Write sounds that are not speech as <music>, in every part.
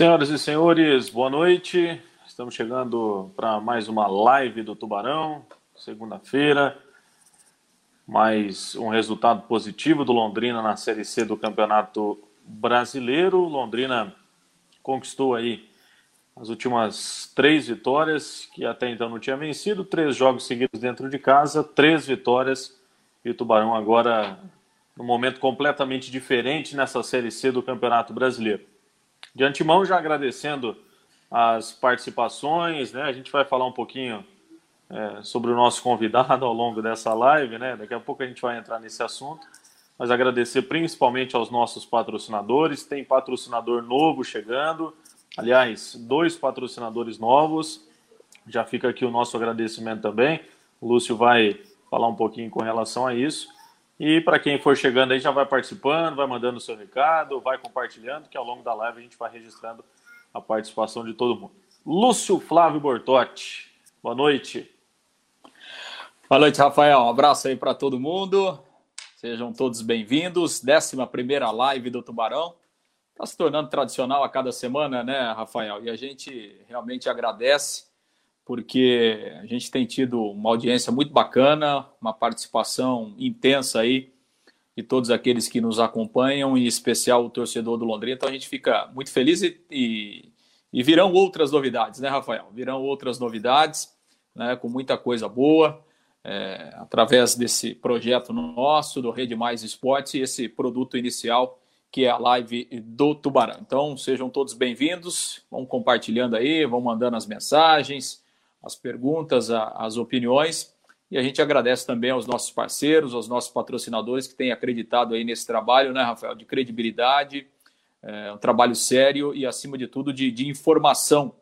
Senhoras e senhores, boa noite. Estamos chegando para mais uma live do Tubarão, segunda-feira. Mais um resultado positivo do Londrina na Série C do Campeonato Brasileiro. Londrina conquistou aí as últimas três vitórias, que até então não tinha vencido, três jogos seguidos dentro de casa, três vitórias, e o Tubarão agora num momento completamente diferente nessa Série C do Campeonato Brasileiro. De antemão, já agradecendo as participações, né? A gente vai falar um pouquinho é, sobre o nosso convidado <laughs> ao longo dessa live, né? Daqui a pouco a gente vai entrar nesse assunto. Mas agradecer principalmente aos nossos patrocinadores. Tem patrocinador novo chegando. Aliás, dois patrocinadores novos. Já fica aqui o nosso agradecimento também. O Lúcio vai falar um pouquinho com relação a isso. E para quem for chegando aí, já vai participando, vai mandando o seu recado, vai compartilhando, que ao longo da live a gente vai registrando a participação de todo mundo. Lúcio Flávio Bortotti, boa noite. Boa noite, Rafael. Um abraço aí para todo mundo. Sejam todos bem-vindos. 11 live do Tubarão. Está se tornando tradicional a cada semana, né, Rafael? E a gente realmente agradece, porque a gente tem tido uma audiência muito bacana, uma participação intensa aí de todos aqueles que nos acompanham, em especial o torcedor do Londrina. Então a gente fica muito feliz e, e, e virão outras novidades, né, Rafael? Virão outras novidades, né, com muita coisa boa é, através desse projeto nosso, do Rede Mais Esporte, esse produto inicial que é a live do Tubarão. Então, sejam todos bem-vindos, vão compartilhando aí, vão mandando as mensagens, as perguntas, as opiniões. E a gente agradece também aos nossos parceiros, aos nossos patrocinadores que têm acreditado aí nesse trabalho, né, Rafael, de credibilidade, é, um trabalho sério e, acima de tudo, de, de informação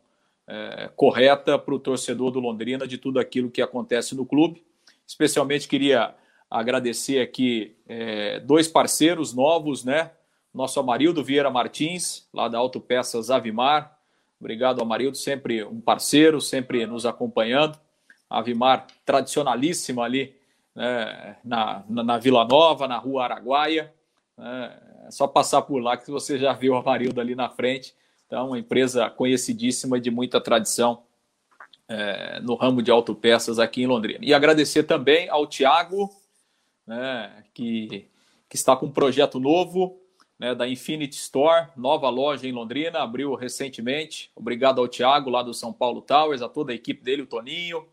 é, correta para o torcedor do Londrina de tudo aquilo que acontece no clube. Especialmente queria agradecer aqui é, dois parceiros novos, né? Nosso Amarildo Vieira Martins, lá da Autopeças Avimar. Obrigado, Amarildo, sempre um parceiro, sempre nos acompanhando. Avimar tradicionalíssima ali né, na, na, na, Vila Nova, na Rua Araguaia. Né, é só passar por lá que você já viu o Amarildo ali na frente. Então, uma empresa conhecidíssima de muita tradição é, no ramo de autopeças aqui em Londrina. E agradecer também ao Tiago, né, que, que está com um projeto novo né, da Infinity Store, nova loja em Londrina, abriu recentemente. Obrigado ao Tiago, lá do São Paulo Towers, a toda a equipe dele, o Toninho.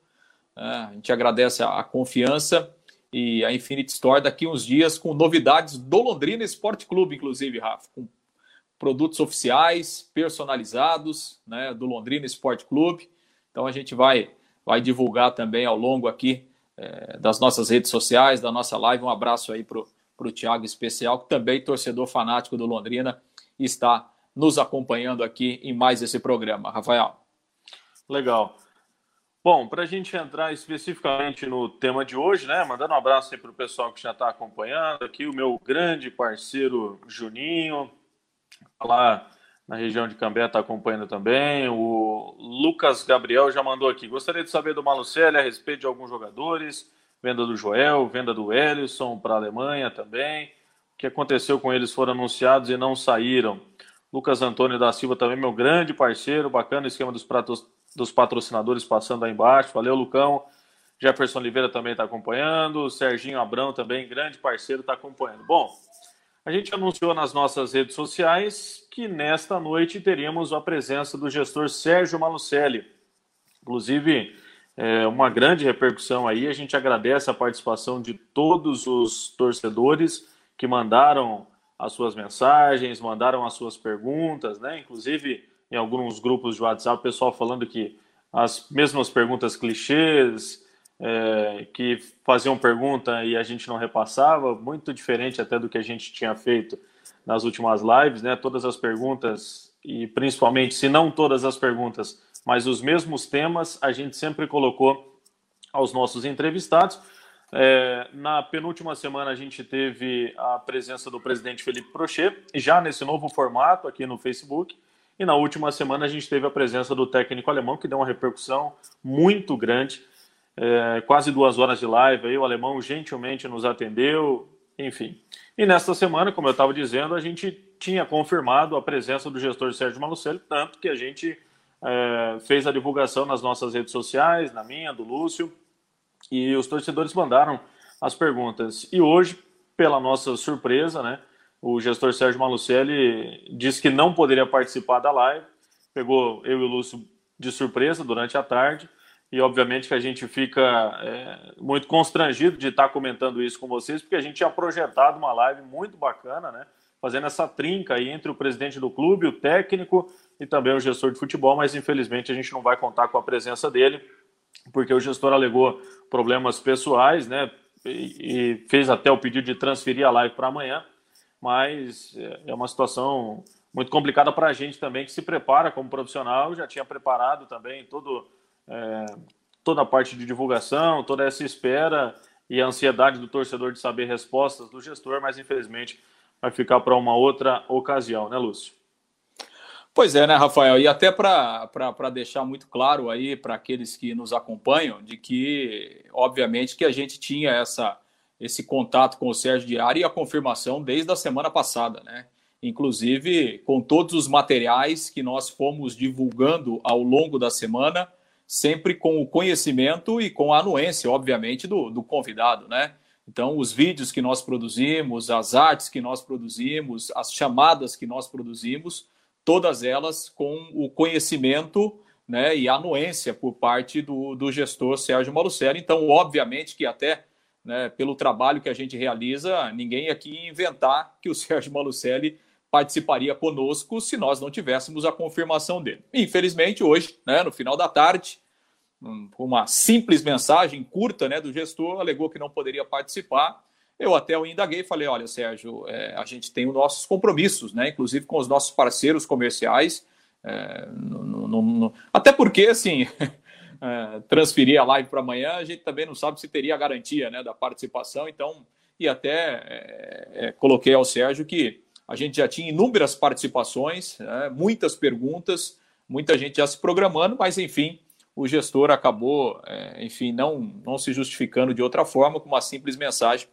Né, a gente agradece a, a confiança e a Infinity Store daqui uns dias com novidades do Londrina Esporte Clube, inclusive, Rafa, com produtos oficiais, personalizados, né, do Londrina Esporte Clube. Então a gente vai, vai divulgar também ao longo aqui é, das nossas redes sociais, da nossa live. Um abraço aí para o Thiago especial, que também torcedor fanático do Londrina, está nos acompanhando aqui em mais esse programa. Rafael. Legal. Bom, para a gente entrar especificamente no tema de hoje, né? Mandando um abraço aí para o pessoal que já está acompanhando aqui, o meu grande parceiro Juninho, lá na região de Cambé está acompanhando também. O Lucas Gabriel já mandou aqui. Gostaria de saber do Malucelli a respeito de alguns jogadores. Venda do Joel, venda do Ellison para a Alemanha também. O que aconteceu com eles? Foram anunciados e não saíram. Lucas Antônio da Silva também, meu grande parceiro. Bacana o esquema dos, pratos, dos patrocinadores passando aí embaixo. Valeu, Lucão. Jefferson Oliveira também está acompanhando. Serginho Abrão também, grande parceiro, está acompanhando. Bom, a gente anunciou nas nossas redes sociais que nesta noite teríamos a presença do gestor Sérgio Malucelli. Inclusive, é uma grande repercussão aí. A gente agradece a participação de todos os torcedores que mandaram as suas mensagens, mandaram as suas perguntas, né? Inclusive, em alguns grupos de WhatsApp, o pessoal falando que as mesmas perguntas clichês, é, que faziam pergunta e a gente não repassava, muito diferente até do que a gente tinha feito nas últimas lives, né? Todas as perguntas e principalmente, se não todas as perguntas, mas os mesmos temas, a gente sempre colocou aos nossos entrevistados. É, na penúltima semana a gente teve a presença do presidente Felipe Prochet, já nesse novo formato aqui no Facebook. E na última semana a gente teve a presença do técnico alemão, que deu uma repercussão muito grande é, quase duas horas de live, aí o alemão gentilmente nos atendeu, enfim. E nesta semana, como eu estava dizendo, a gente tinha confirmado a presença do gestor Sérgio Malucelli, tanto que a gente é, fez a divulgação nas nossas redes sociais, na minha, do Lúcio, e os torcedores mandaram as perguntas. E hoje, pela nossa surpresa, né, o gestor Sérgio Malucelli disse que não poderia participar da live, pegou eu e o Lúcio de surpresa durante a tarde, e obviamente que a gente fica é, muito constrangido de estar comentando isso com vocês, porque a gente tinha projetado uma live muito bacana, né? Fazendo essa trinca aí entre o presidente do clube, o técnico e também o gestor de futebol, mas infelizmente a gente não vai contar com a presença dele, porque o gestor alegou problemas pessoais, né? E, fez até o pedido de transferir a live para amanhã, mas é, é uma situação muito complicada para a gente também que se prepara como profissional, já tinha preparado também todo é, toda a parte de divulgação, toda essa espera e a ansiedade do torcedor de saber respostas do gestor, mas infelizmente vai ficar para uma outra ocasião, né, Lúcio? Pois é, né, Rafael? E até para deixar muito claro aí para aqueles que nos acompanham, de que, obviamente, que a gente tinha essa, esse contato com o Sérgio Diário e a confirmação desde a semana passada, né? Inclusive com todos os materiais que nós fomos divulgando ao longo da semana, sempre com o conhecimento e com a anuência, obviamente, do, do convidado, né? Então, os vídeos que nós produzimos, as artes que nós produzimos, as chamadas que nós produzimos, todas elas com o conhecimento né, e anuência por parte do, do gestor Sérgio Malucelli. Então, obviamente que até né, pelo trabalho que a gente realiza, ninguém aqui inventar que o <laughs> Sérgio Malucelli participaria conosco se nós não tivéssemos a confirmação dele. Infelizmente, hoje, né, no final da tarde, uma simples mensagem curta né, do gestor, alegou que não poderia participar. Eu até o indaguei e falei: olha, Sérgio, é, a gente tem os nossos compromissos, né, inclusive com os nossos parceiros comerciais. É, no, no, no, até porque, assim, <laughs> é, transferir a live para amanhã, a gente também não sabe se teria a garantia né, da participação. Então, e até é, é, coloquei ao Sérgio que a gente já tinha inúmeras participações, né, muitas perguntas, muita gente já se programando, mas enfim, o gestor acabou, é, enfim, não, não se justificando de outra forma, com uma simples mensagem,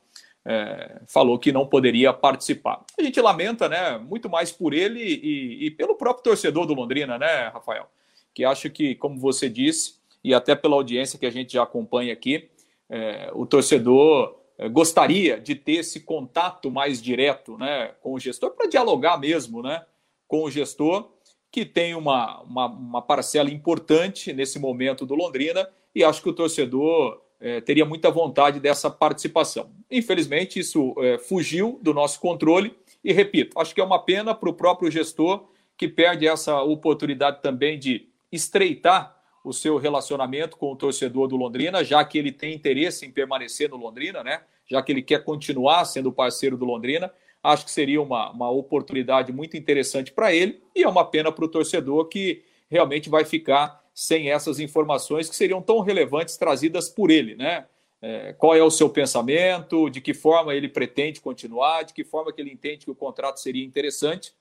é, falou que não poderia participar. A gente lamenta, né, muito mais por ele e, e, pelo próprio torcedor do Londrina, né, Rafael? Que acho que, como você disse, e até pela audiência que a gente já acompanha aqui, é, o torcedor eh, gostaria de ter esse contato mais direto né, com o gestor, para dialogar mesmo né, com o gestor, que tem uma, uma, uma, parcela importante nesse momento do Londrina, e acho que o torcedor é, teria muita vontade dessa participação. Infelizmente, isso é, fugiu do nosso controle, e repito, acho que é uma pena para o próprio gestor que perde essa oportunidade também de estreitar o seu relacionamento com o torcedor do Londrina, já que ele tem interesse em permanecer no Londrina, né? já que ele quer continuar sendo parceiro do Londrina. Acho que seria uma, uma oportunidade muito interessante para ele e é uma pena para o torcedor que realmente vai ficar sem essas informações que seriam tão relevantes trazidas por ele, né? É, qual é o seu pensamento, de que forma ele pretende continuar, de que forma que ele entende que o contrato seria interessante,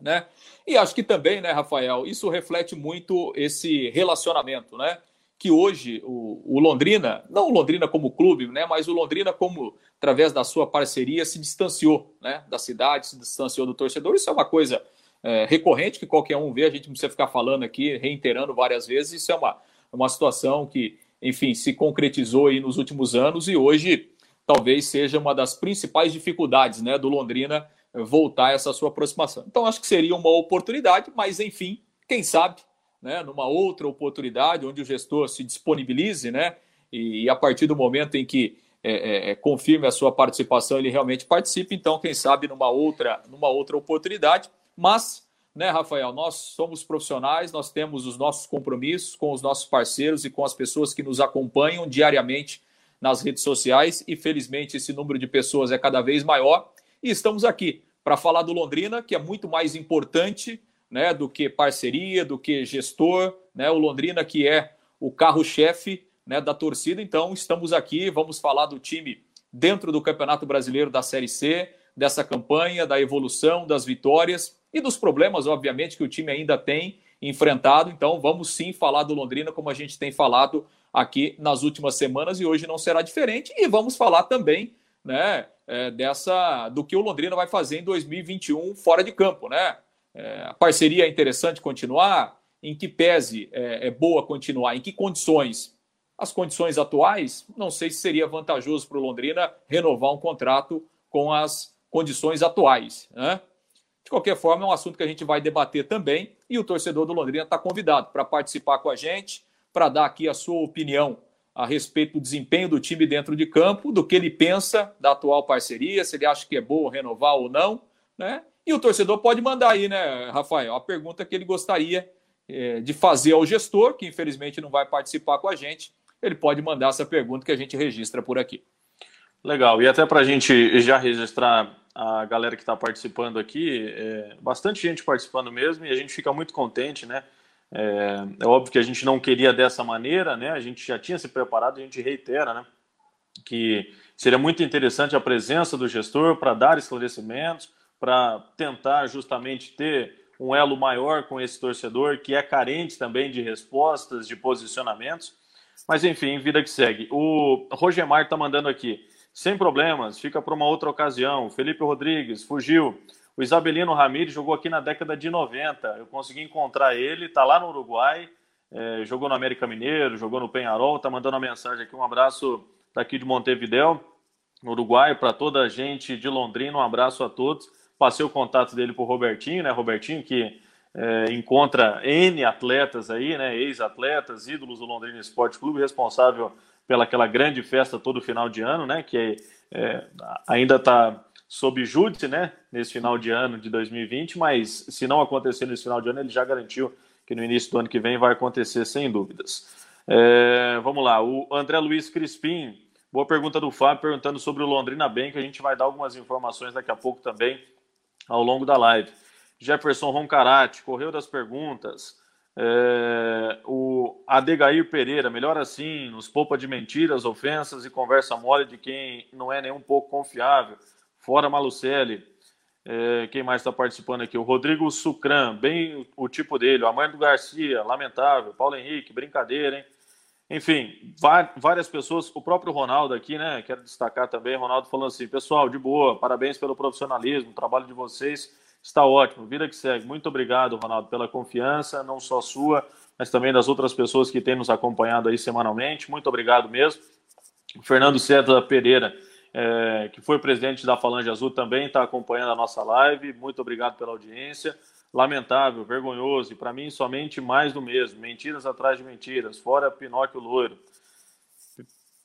né? E acho que também, né, Rafael, isso reflete muito esse relacionamento, né? que hoje o, o, Londrina, não o Londrina como clube, né, mas o Londrina como através da sua parceria se distanciou, né, da cidade, se distanciou do torcedor. Isso é uma coisa é, recorrente que qualquer um vê. A gente não precisa ficar falando aqui, reiterando várias vezes. Isso é uma, uma situação que, enfim, se concretizou aí nos últimos anos e hoje talvez seja uma das principais dificuldades, né, do Londrina voltar a essa sua aproximação. Então acho que seria uma oportunidade, mas enfim, quem sabe né, numa outra oportunidade, onde o gestor se disponibilize, né, e, e a partir do momento em que é, é, é, confirme a sua participação, ele realmente participe, então, quem sabe, numa outra, numa outra oportunidade. Mas, né, Rafael, nós somos profissionais, nós temos os nossos compromissos com os nossos parceiros e com as pessoas que nos acompanham diariamente nas redes sociais, e felizmente esse número de pessoas é cada vez maior. E estamos aqui para falar do Londrina, que é muito mais importante né, do que parceria, do que gestor, né, o Londrina que é o carro-chefe né, da torcida. Então, estamos aqui, vamos falar do time dentro do Campeonato Brasileiro da Série C, dessa campanha, da evolução, das vitórias e dos problemas, obviamente, que o time ainda tem enfrentado. Então, vamos sim falar do Londrina como a gente tem falado aqui nas últimas semanas e hoje não será diferente. E vamos falar também, né, é, dessa do que o Londrina vai fazer em 2021 fora de campo, né? É, a parceria é interessante continuar? Em que pese é, é boa continuar? Em que condições? As condições atuais, não sei se seria vantajoso para o Londrina renovar um contrato com as condições atuais, né? De qualquer forma, é um assunto que a gente vai debater também e o torcedor do Londrina está convidado para participar com a gente, para dar aqui a sua opinião a respeito do desempenho do time dentro de campo, do que ele pensa da atual parceria, se ele acha que é bom renovar ou não, né? E o torcedor pode mandar aí, né, Rafael, a pergunta que ele gostaria é, de fazer ao gestor, que infelizmente não vai participar com a gente. Ele pode mandar essa pergunta que a gente registra por aqui. Legal, e até para a gente já registrar a galera que está participando aqui, é, bastante gente participando mesmo, e a gente fica muito contente, né? É, é, óbvio que a gente não queria dessa maneira, né? A gente já tinha se preparado, a gente reitera, né? Que seria muito interessante a presença do gestor para dar esclarecimentos, para tentar justamente ter um elo maior com esse torcedor que é carente também de respostas, de posicionamentos. Mas enfim, vida que segue. O Rogemar está mandando aqui. Sem problemas, fica para uma outra ocasião. Felipe Rodrigues fugiu. O Isabelino Ramírez jogou aqui na década de 90. Eu consegui encontrar ele, está lá no Uruguai, é, jogou no América Mineiro, jogou no Penharol, está mandando uma mensagem aqui. Um abraço daqui de Montevidéu, no Uruguai, para toda a gente de Londrina. Um abraço a todos. Passei o contato dele para o Robertinho, né? Robertinho que é, encontra N atletas aí, né? Ex-atletas, ídolos do Londrina Esporte Clube, responsável pela aquela grande festa todo final de ano, né? Que é, ainda está sob júdice, né, nesse final de ano de 2020, mas se não acontecer nesse final de ano, ele já garantiu que no início do ano que vem vai acontecer sem dúvidas. É, vamos lá, o André Luiz Crispim, boa pergunta do Fábio, perguntando sobre o Londrina Bem, que a gente vai dar algumas informações daqui a pouco também ao longo da live. Jefferson Roncarati, correu das perguntas. É, o Adegair Pereira, melhor assim, nos poupa de mentiras, ofensas e conversa mole de quem não é nem um pouco confiável. Fora Malucelli. É, quem mais está participando aqui? O Rodrigo Sucran, bem o, o tipo dele. O Amando Garcia, lamentável. Paulo Henrique, brincadeira, hein? Enfim, várias pessoas. O próprio Ronaldo aqui, né? Quero destacar também. Ronaldo falando assim: pessoal, de boa, parabéns pelo profissionalismo. Trabalho de vocês está ótimo. Vida que segue. Muito obrigado, Ronaldo, pela confiança, não só sua, mas também das outras pessoas que têm nos acompanhado aí semanalmente. Muito obrigado mesmo. Fernando César Pereira é, que foi presidente da Falange Azul, também está acompanhando a nossa live. Muito obrigado pela audiência. Lamentável, vergonhoso, e para mim somente mais do mesmo. Mentiras atrás de mentiras, fora Pinóquio Loiro.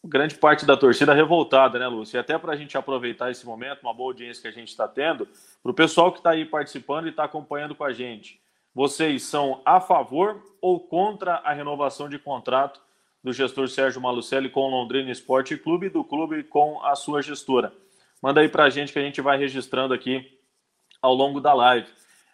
Grande parte da torcida revoltada, né, Lúcio? E até para a gente aproveitar esse momento, uma boa audiência que a gente está tendo, para o pessoal que está aí participando e está acompanhando com a gente. Vocês são a favor ou contra a renovação de contrato do gestor Sérgio Malucelli com o Londrina Esporte Clube e do clube com a sua gestora. Manda aí para a gente que a gente vai registrando aqui ao longo da live.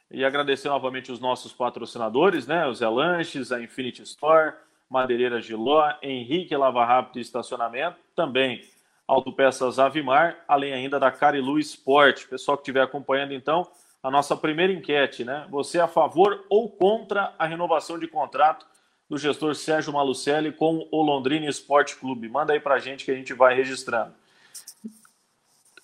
E agradecer novamente os nossos patrocinadores, né? O Zé Lanches, a Infinity Store, Madeireira Giló, Henrique Lava Rápido Estacionamento, também Autopeças Avimar, além ainda da Carilu Esporte. Pessoal que estiver acompanhando, então, a nossa primeira enquete, né? Você é a favor ou contra a renovação de contrato do gestor Sérgio Malucelli com o Londrina Esporte Clube. Manda aí para a gente que a gente vai registrando.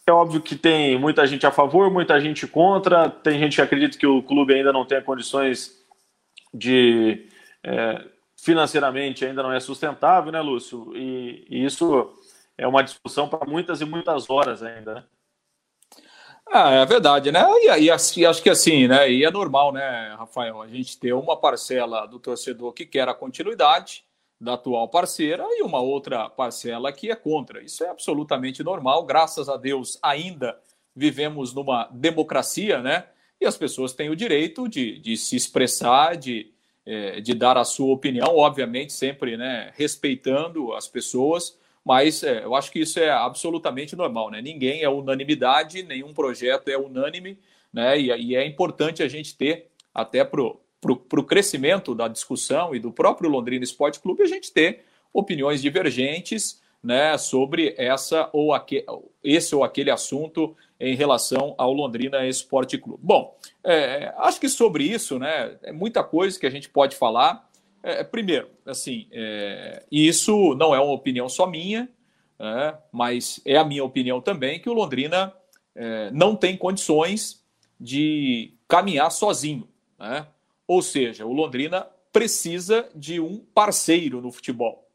É óbvio que tem muita gente a favor, muita gente contra. Tem gente que acredita que o clube ainda não tem condições de. É, financeiramente ainda não é sustentável, né, Lúcio? E, e isso é uma discussão para muitas e muitas horas ainda, né? Ah, é verdade, né? E, e, assim, acho que assim, né? E é normal, né, Rafael, a gente ter uma parcela do torcedor que quer a continuidade da atual parceira e uma outra parcela que é contra. Isso é absolutamente normal. Graças a Deus, ainda vivemos numa democracia, né? E as pessoas têm o direito de, de se expressar, de, é, de dar a sua opinião, obviamente, sempre né, respeitando as pessoas mas é, eu acho que isso é absolutamente normal, né? Ninguém é unanimidade, nenhum projeto é unânime, né? E, e é importante a gente ter, até para o crescimento da discussão e do próprio Londrina Esporte Clube, a gente ter opiniões divergentes né, sobre essa ou aque, esse ou aquele assunto em relação ao Londrina Esporte Clube. Bom, é, acho que sobre isso, né, é muita coisa que a gente pode falar. É, primeiro, assim, é, isso não é uma opinião só minha, né? mas é a minha opinião também que o Londrina é, não tem condições de caminhar sozinho. Né? Ou seja, o Londrina precisa de um parceiro no futebol,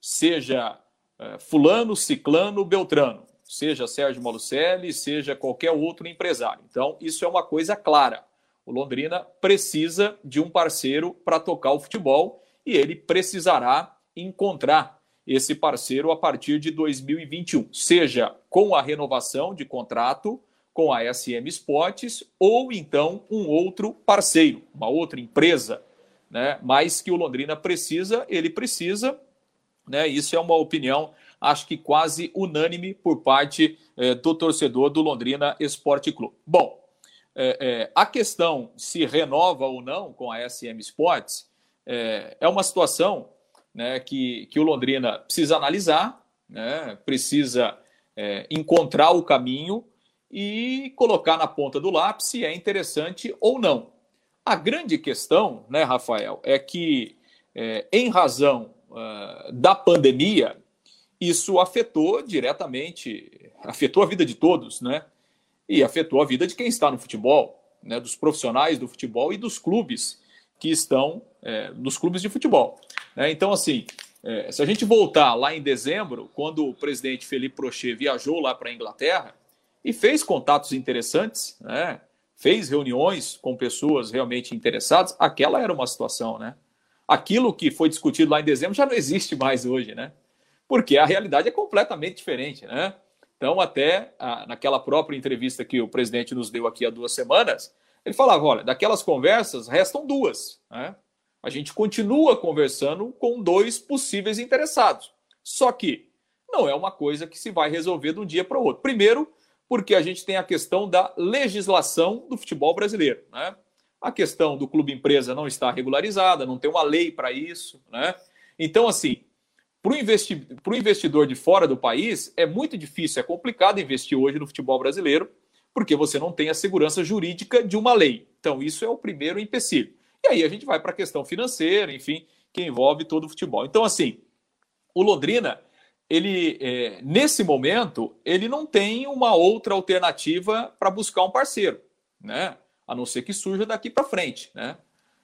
seja é, Fulano, Ciclano, Beltrano, seja Sérgio Malucelli, seja qualquer outro empresário. Então, isso é uma coisa clara. O Londrina precisa de um parceiro para tocar o futebol e ele precisará encontrar esse parceiro a partir de 2021, seja com a renovação de contrato com a SM Sports ou então um outro parceiro, uma outra empresa, né? Mas que o Londrina precisa, ele precisa, né? Isso é uma opinião, acho que quase unânime por parte é, do torcedor do Londrina Esporte Clube. Bom, é, é, a questão se renova ou não com a SM Sports é, uma situação né, que, que o Londrina precisa analisar, né, precisa encontrar o caminho e colocar na ponta do lápis se é interessante ou não. A grande questão, né, Rafael, é que, é, em razão uh, da pandemia, isso afetou diretamente, afetou a vida de todos, né? E afetou a vida de quem está no futebol, né, dos profissionais do futebol e dos clubes que estão é, nos clubes de futebol. Né? Então, assim, é, se a gente voltar lá em dezembro, quando o presidente Felipe Prochet viajou lá para a Inglaterra e fez contatos interessantes, né? fez reuniões com pessoas realmente interessadas, aquela era uma situação, né? Aquilo que foi discutido lá em dezembro já não existe mais hoje, né? Porque a realidade é completamente diferente, né? Então, até a, naquela própria entrevista que o presidente nos deu aqui há duas semanas, ele falava: olha, daquelas conversas restam duas, né? A gente continua conversando com dois possíveis interessados. Só que não é uma coisa que se vai resolver de um dia para o outro. Primeiro, porque a gente tem a questão da legislação do futebol brasileiro. Né? A questão do clube empresa não está regularizada, não tem uma lei para isso. Né? Então, assim, para o investi investidor de fora do país, é muito difícil, é complicado investir hoje no futebol brasileiro, porque você não tem a segurança jurídica de uma lei. Então, isso é o primeiro empecilho. E aí a gente vai para a questão financeira, enfim, que envolve todo o futebol. Então, assim, o Londrina, ele, é, nesse momento, ele não tem uma outra alternativa para buscar um parceiro, né? A não ser que surja daqui para frente, né?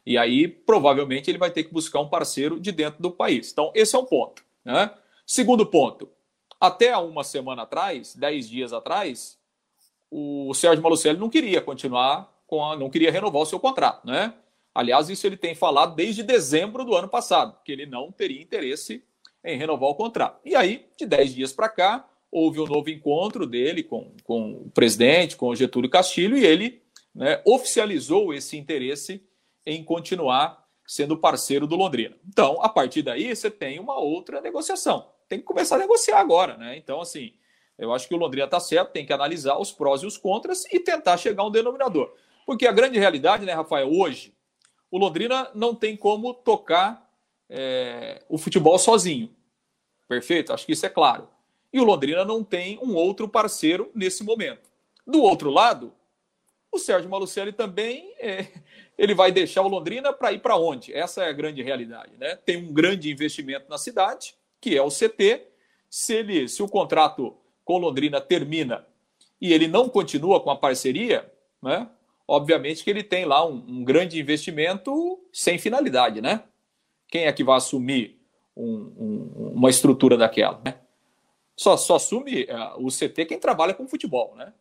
E aí, provavelmente, ele vai ter que buscar um parceiro de dentro do país. Então, esse é um ponto. Né? Segundo ponto, até uma semana atrás, dez dias atrás, o Sérgio Malucelli não queria continuar com a, não queria renovar o seu contrato, né? Aliás, isso ele tem falado desde dezembro do ano passado, que ele não teria interesse em renovar o contrato. E aí, de 10 dias para cá, houve um novo encontro dele com, com o presidente, com o Getúlio Castilho, e ele né, oficializou esse interesse em continuar sendo parceiro do Londrina. Então, a partir daí, você tem uma outra negociação. Tem que começar a negociar agora, né? Então, assim, eu acho que o Londrina está certo, tem que analisar os prós e os contras e tentar chegar a um denominador. Porque a grande realidade, né, Rafael, hoje, o Londrina não tem como tocar é, o futebol sozinho. Perfeito? Acho que isso é claro. E o Londrina não tem um outro parceiro nesse momento. Do outro lado, o Sérgio Malucelli também é, <laughs> ele vai deixar o Londrina para ir para onde? Essa é a grande realidade. Né? Tem um grande investimento na cidade, que é o CT. Se, ele, se o contrato com Londrina termina e ele não continua com a parceria, né? obviamente que ele tem lá um, um, grande investimento sem finalidade, né? Quem é que vai assumir um, um, uma estrutura daquela, né? Só, só assume uh, o CT quem trabalha com futebol, né?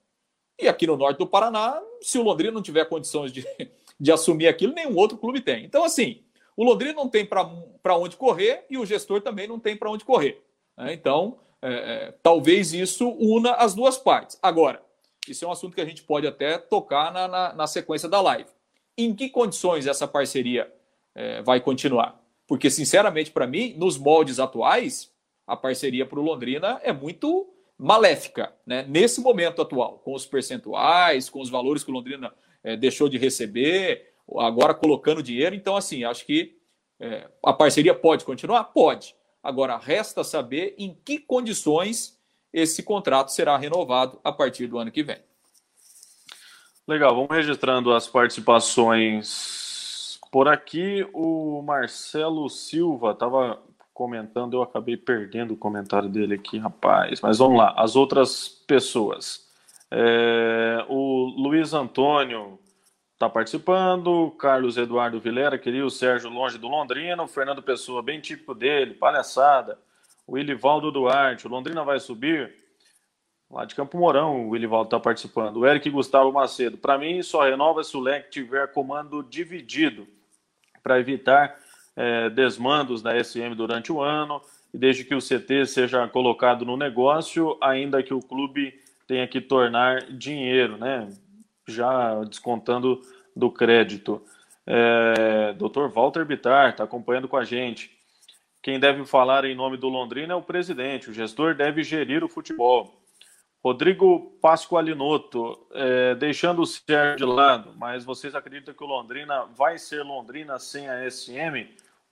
E aqui no norte do Paraná, se o Londrina não tiver condições de, <laughs> de assumir aquilo, nenhum outro clube tem. Então, assim, o Londrina não tem para onde correr e o gestor também não tem para onde correr. Né? Então, é, é, talvez isso una as duas partes. Agora, isso é um assunto que a gente pode até tocar na, na, na sequência da live. Em que condições essa parceria é, vai continuar? Porque, sinceramente, para mim, nos moldes atuais, a parceria para o Londrina é muito maléfica, né? nesse momento atual, com os percentuais, com os valores que o Londrina é, deixou de receber, agora colocando dinheiro. Então, assim, acho que é, a parceria pode continuar? Pode. Agora, resta saber em que condições esse contrato será renovado a partir do ano que vem. Legal, vamos registrando as participações por aqui. O Marcelo Silva estava comentando, eu acabei perdendo o comentário dele aqui, rapaz. Mas vamos lá, as outras pessoas. É, o Luiz Antônio está participando, Carlos Eduardo Vilera queria o Sérgio longe do Londrina, o Fernando Pessoa, bem típico dele, palhaçada. O Willivaldo Duarte, o Londrina vai subir? Lá de Campo Mourão, o Willivaldo está participando. O Eric Gustavo Macedo, para mim só renova se o leque tiver comando dividido, para evitar é, desmandos da SM durante o ano, e desde que o CT seja colocado no negócio, ainda que o clube tenha que tornar dinheiro, né? Já descontando do crédito. É, Dr. Walter Bittar está acompanhando com a gente. Quem deve falar em nome do Londrina é o presidente. O gestor deve gerir o futebol. Rodrigo Pasqualinotto, é, deixando o Sérgio de lado, mas vocês acreditam que o Londrina vai ser Londrina sem a SM?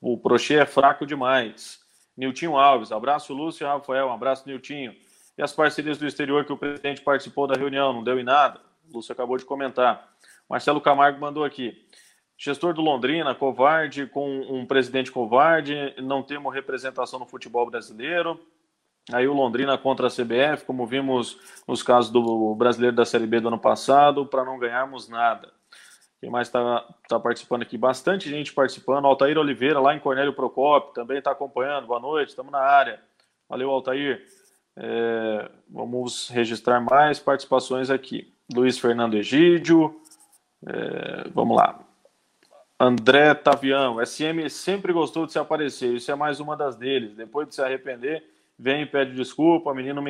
O Prochê é fraco demais. Niltinho Alves, abraço Lúcio e Rafael, um abraço Niltinho. E as parcerias do exterior que o presidente participou da reunião, não deu em nada? O Lúcio acabou de comentar. Marcelo Camargo mandou aqui. Gestor do Londrina, covarde, com um presidente covarde, não temos representação no futebol brasileiro. Aí o Londrina contra a CBF, como vimos nos casos do brasileiro da Série B do ano passado, para não ganharmos nada. Quem mais está tá participando aqui? Bastante gente participando. Altair Oliveira, lá em Cornélio Procopio, também está acompanhando. Boa noite, estamos na área. Valeu, Altair. É, vamos registrar mais participações aqui. Luiz Fernando Egídio. É, vamos lá. André Tavião. SM sempre gostou de se aparecer. Isso é mais uma das deles. Depois de se arrepender, vem e pede desculpa. Menino,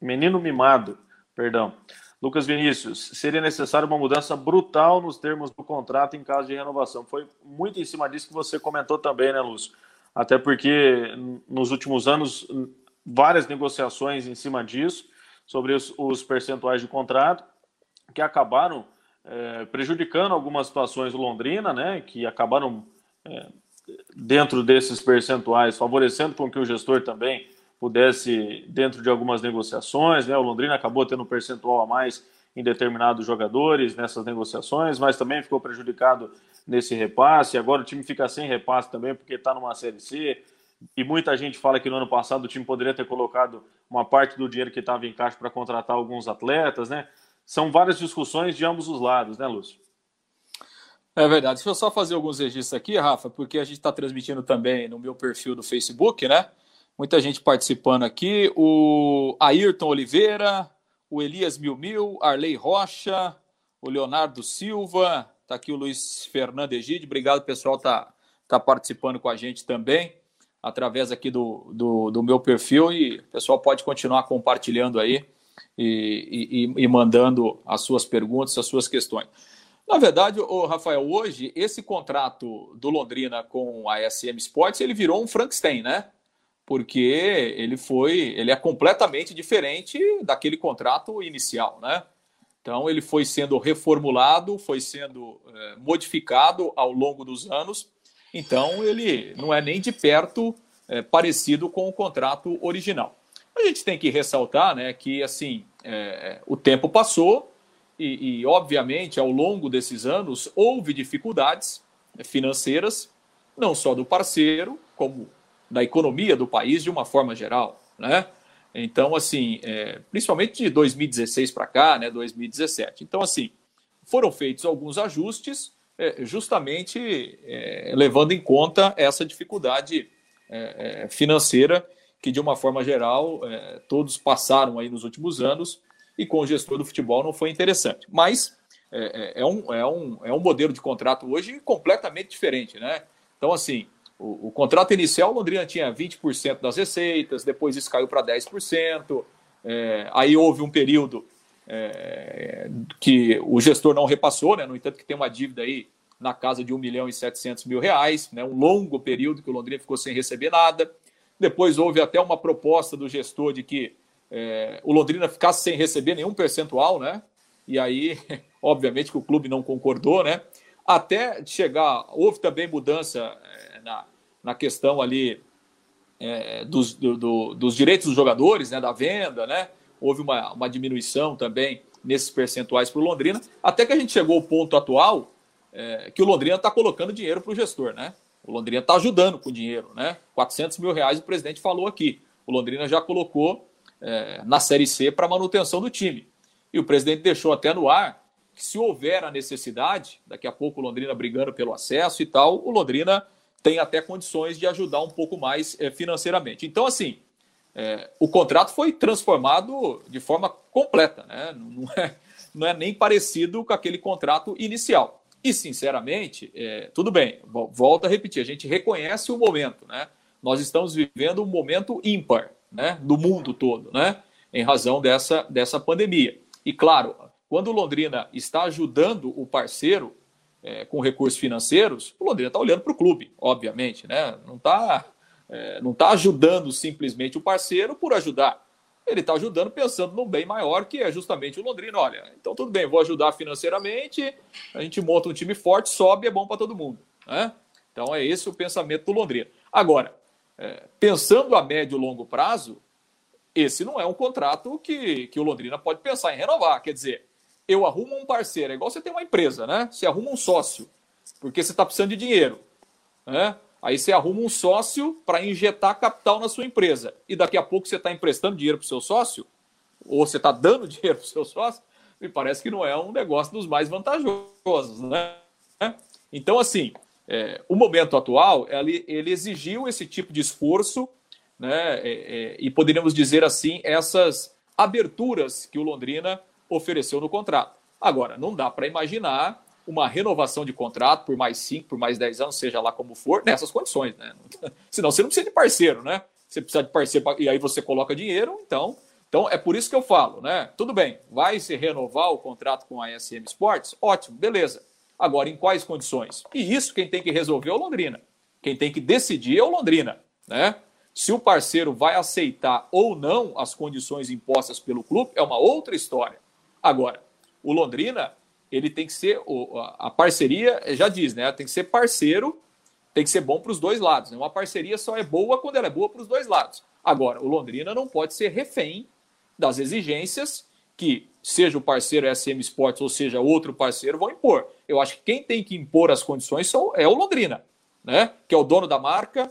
menino mimado. Perdão. Lucas Vinícius, seria necessário uma mudança brutal nos termos do contrato em caso de renovação. Foi muito em cima disso que você comentou também, né, Lúcio? Até porque nos últimos anos, várias negociações em cima disso, sobre os, os percentuais de contrato, que acabaram é, prejudicando algumas situações do Londrina, né, que acabaram é, dentro desses percentuais, favorecendo com que o gestor também pudesse, dentro de algumas negociações, né? O Londrina acabou tendo um percentual a mais em determinados jogadores nessas negociações, mas também ficou prejudicado nesse repasse. Agora o time fica sem repasse também porque está numa Série C. E muita gente fala que no ano passado o time poderia ter colocado uma parte do dinheiro que estava em caixa para contratar alguns atletas, né? São várias discussões de ambos os lados, né, Lúcio? É verdade. Deixa eu só fazer alguns registros aqui, Rafa, porque a gente está transmitindo também no meu perfil do Facebook, né? Muita gente participando aqui. O Ayrton Oliveira, o Elias Milmil, Arley Rocha, o Leonardo Silva, tá aqui o Luiz Fernando Egide. Obrigado, pessoal, tá, tá participando com a gente também, através aqui do, do, do meu perfil. E o pessoal pode continuar compartilhando aí e, e, e mandando as suas perguntas, as suas questões. Na verdade, o Rafael, hoje esse contrato do Londrina com a SM Sports ele virou um Frankenstein, né? Porque ele foi, ele é completamente diferente daquele contrato inicial, né? Então ele foi sendo reformulado, foi sendo é, modificado ao longo dos anos. Então ele não é nem de perto é, parecido com o contrato original. A gente tem que ressaltar, né, que assim é, o tempo passou e, e, obviamente ao longo desses anos houve dificuldades financeiras, não só do parceiro, como da economia do país de uma forma geral, né? Então, assim, é, principalmente de 2016 para cá, né, 2017. Então, assim, foram feitos alguns ajustes, é, justamente é, levando em conta essa dificuldade é, é, financeira que, de uma forma geral, é, todos passaram aí nos últimos anos e com o gestor do futebol não foi interessante. Mas é, um, é, um, é um modelo de contrato hoje completamente diferente, né? Então, assim, o, o contrato inicial, o Londrina tinha 20% das receitas, depois isso caiu para 10%. É, aí houve um período é, que o gestor não repassou, né? no entanto, que tem uma dívida aí na casa de 1 milhão e 700 mil reais, né? um longo período que o Londrina ficou sem receber nada. Depois houve até uma proposta do gestor de que é, o Londrina ficasse sem receber nenhum percentual, né? E aí, <laughs> obviamente, que o clube não concordou, né? Até chegar, houve também mudança é, na, na questão ali é, dos, do, do, dos direitos dos jogadores, né, da venda, né? Houve uma, uma diminuição também nesses percentuais para o Londrina, até que a gente chegou ao ponto atual é, que o Londrina está colocando dinheiro para o gestor, né? O Londrina está ajudando com dinheiro, né? 400 mil reais o presidente falou aqui. O Londrina já colocou é, na Série C para manutenção do time. E o presidente deixou até no ar que se houver a necessidade, daqui a pouco o Londrina brigando pelo acesso e tal, o Londrina tem até condições de ajudar um pouco mais é, financeiramente. Então, assim, é, o contrato foi transformado de forma completa, né? Não é, não é nem parecido com aquele contrato inicial. E, sinceramente, é, tudo bem, volto a repetir, a gente reconhece o momento, né? Nós estamos vivendo um momento ímpar, né? Do mundo todo, né? Em razão dessa, dessa pandemia. E, claro, quando Londrina está ajudando o parceiro é, com recursos financeiros, o Londrina está olhando para o clube, obviamente, né? Não está é, não tá ajudando simplesmente o parceiro por ajudar. Ele está ajudando pensando no bem maior, que é justamente o Londrina. Olha, então tudo bem, vou ajudar financeiramente, a gente monta um time forte, sobe, é bom para todo mundo. Né? Então é esse o pensamento do Londrina. Agora, é, pensando a médio e longo prazo, esse não é um contrato que, que o Londrina pode pensar em renovar. Quer dizer, eu arrumo um parceiro, é igual você tem uma empresa, né? Você arruma um sócio, porque você está precisando de dinheiro. Né? Aí você arruma um sócio para injetar capital na sua empresa. E daqui a pouco você está emprestando dinheiro para o seu sócio, ou você está dando <laughs> dinheiro para o seu sócio, me parece que não é um negócio dos mais vantajosos. Né? Então, assim, é, o momento atual, ele, ele, exigiu esse tipo de esforço, né? É, é, e poderíamos dizer assim, essas aberturas que o Londrina ofereceu no contrato. Agora, não dá para imaginar uma renovação de contrato por mais 5, por mais 10 anos, seja lá como for, nessas condições, né? <laughs> Senão você não precisa de parceiro, né? Você precisa de parceiro e aí você coloca dinheiro, então. Então é por isso que eu falo, né? Tudo bem, vai se renovar o contrato com a SM Sports? Ótimo, beleza. Agora, em quais condições? E isso quem tem que resolver é o Londrina. Quem tem que decidir é o Londrina, né? Se o parceiro vai aceitar ou não as condições impostas pelo clube é uma outra história. Agora, o Londrina ele tem que ser a parceria já diz, né? Tem que ser parceiro, tem que ser bom para os dois lados. Né? Uma parceria só é boa quando ela é boa para os dois lados. Agora, o Londrina não pode ser refém das exigências que seja o parceiro SM Sports ou seja outro parceiro vão impor. Eu acho que quem tem que impor as condições é o Londrina, né? Que é o dono da marca,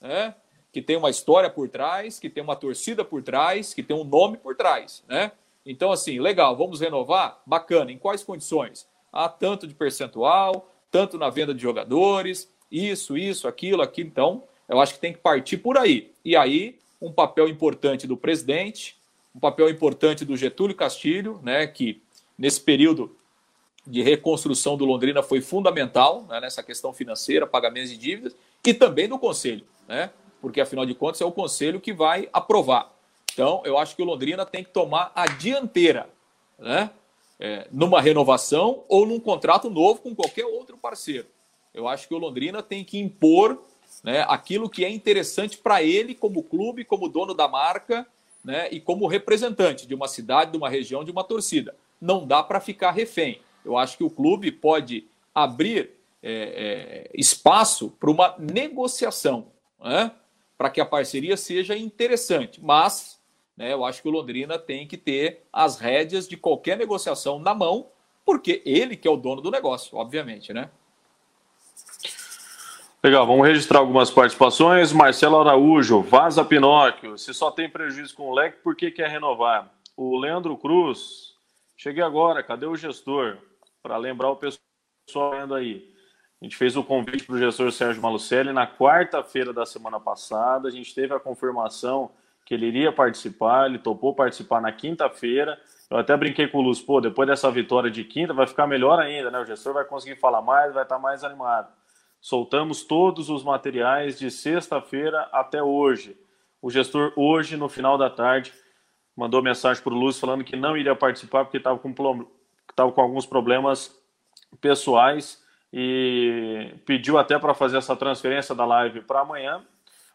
né? Que tem uma história por trás, que tem uma torcida por trás, que tem um nome por trás, né? Então, assim, legal, vamos renovar? Bacana. Em quais condições? Ah, tanto de percentual, tanto na venda de jogadores, isso, isso, aquilo, aquilo. Então, eu acho que tem que partir por aí. E aí, um papel importante do presidente, um papel importante do Getúlio Castilho, né, que nesse período de reconstrução do Londrina foi fundamental né, nessa questão financeira, pagamentos de dívidas, e também do Conselho, né, porque afinal de contas é o Conselho que vai aprovar. Então, eu acho que o Londrina tem que tomar a dianteira, né? É, numa renovação ou num contrato novo com qualquer outro parceiro. Eu acho que o Londrina tem que impor né, aquilo que é interessante para ele como clube, como dono da marca né, e como representante de uma cidade, de uma região, de uma torcida. Não dá para ficar refém. Eu acho que o clube pode abrir é, é, espaço para uma negociação, né, para que a parceria seja interessante, mas né, eu acho que o Londrina tem que ter as rédeas de qualquer negociação na mão, porque ele que é o dono do negócio, obviamente, né? Legal, vamos registrar algumas participações. Marcelo Araújo, Vaza Pinóquio, se só tem prejuízo com o leque, por que quer renovar? O Leandro Cruz, cheguei agora, cadê o gestor? Para lembrar o pessoal vendo aí. A gente fez o convite para o gestor Sérgio Malucelli na quarta-feira da semana passada, a gente teve a confirmação que ele iria participar, ele topou participar na quinta-feira. Eu até brinquei com o Luz, pô, depois dessa vitória de quinta vai ficar melhor ainda, né? O gestor vai conseguir falar mais, vai estar mais animado. Soltamos todos os materiais de sexta-feira até hoje. O gestor, hoje, no final da tarde, mandou mensagem para o Luz falando que não iria participar porque estava com, com alguns problemas pessoais e pediu até para fazer essa transferência da live para amanhã.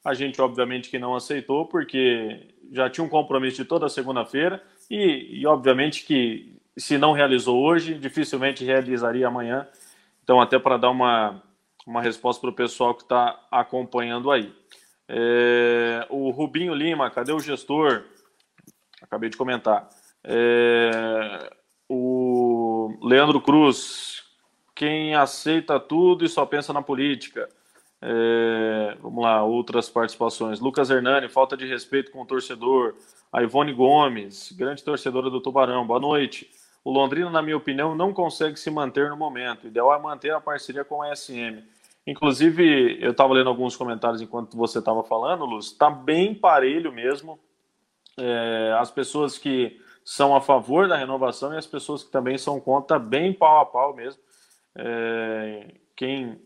A gente, obviamente, que não aceitou, porque já tinha um compromisso de toda segunda-feira e, e, obviamente, que se não realizou hoje, dificilmente realizaria amanhã. Então, até para dar uma, uma resposta para o pessoal que está acompanhando aí. É, o Rubinho Lima, cadê o gestor? Acabei de comentar. É, o Leandro Cruz, quem aceita tudo e só pensa na política. É, vamos lá, outras participações. Lucas Hernani, falta de respeito com o torcedor. A Ivone Gomes, grande torcedora do Tubarão, boa noite. O Londrina, na minha opinião, não consegue se manter no momento. O ideal é manter a parceria com a SM. Inclusive, eu estava lendo alguns comentários enquanto você estava falando, Luz. Está bem parelho mesmo. É, as pessoas que são a favor da renovação e as pessoas que também são contra, bem pau a pau mesmo. É, quem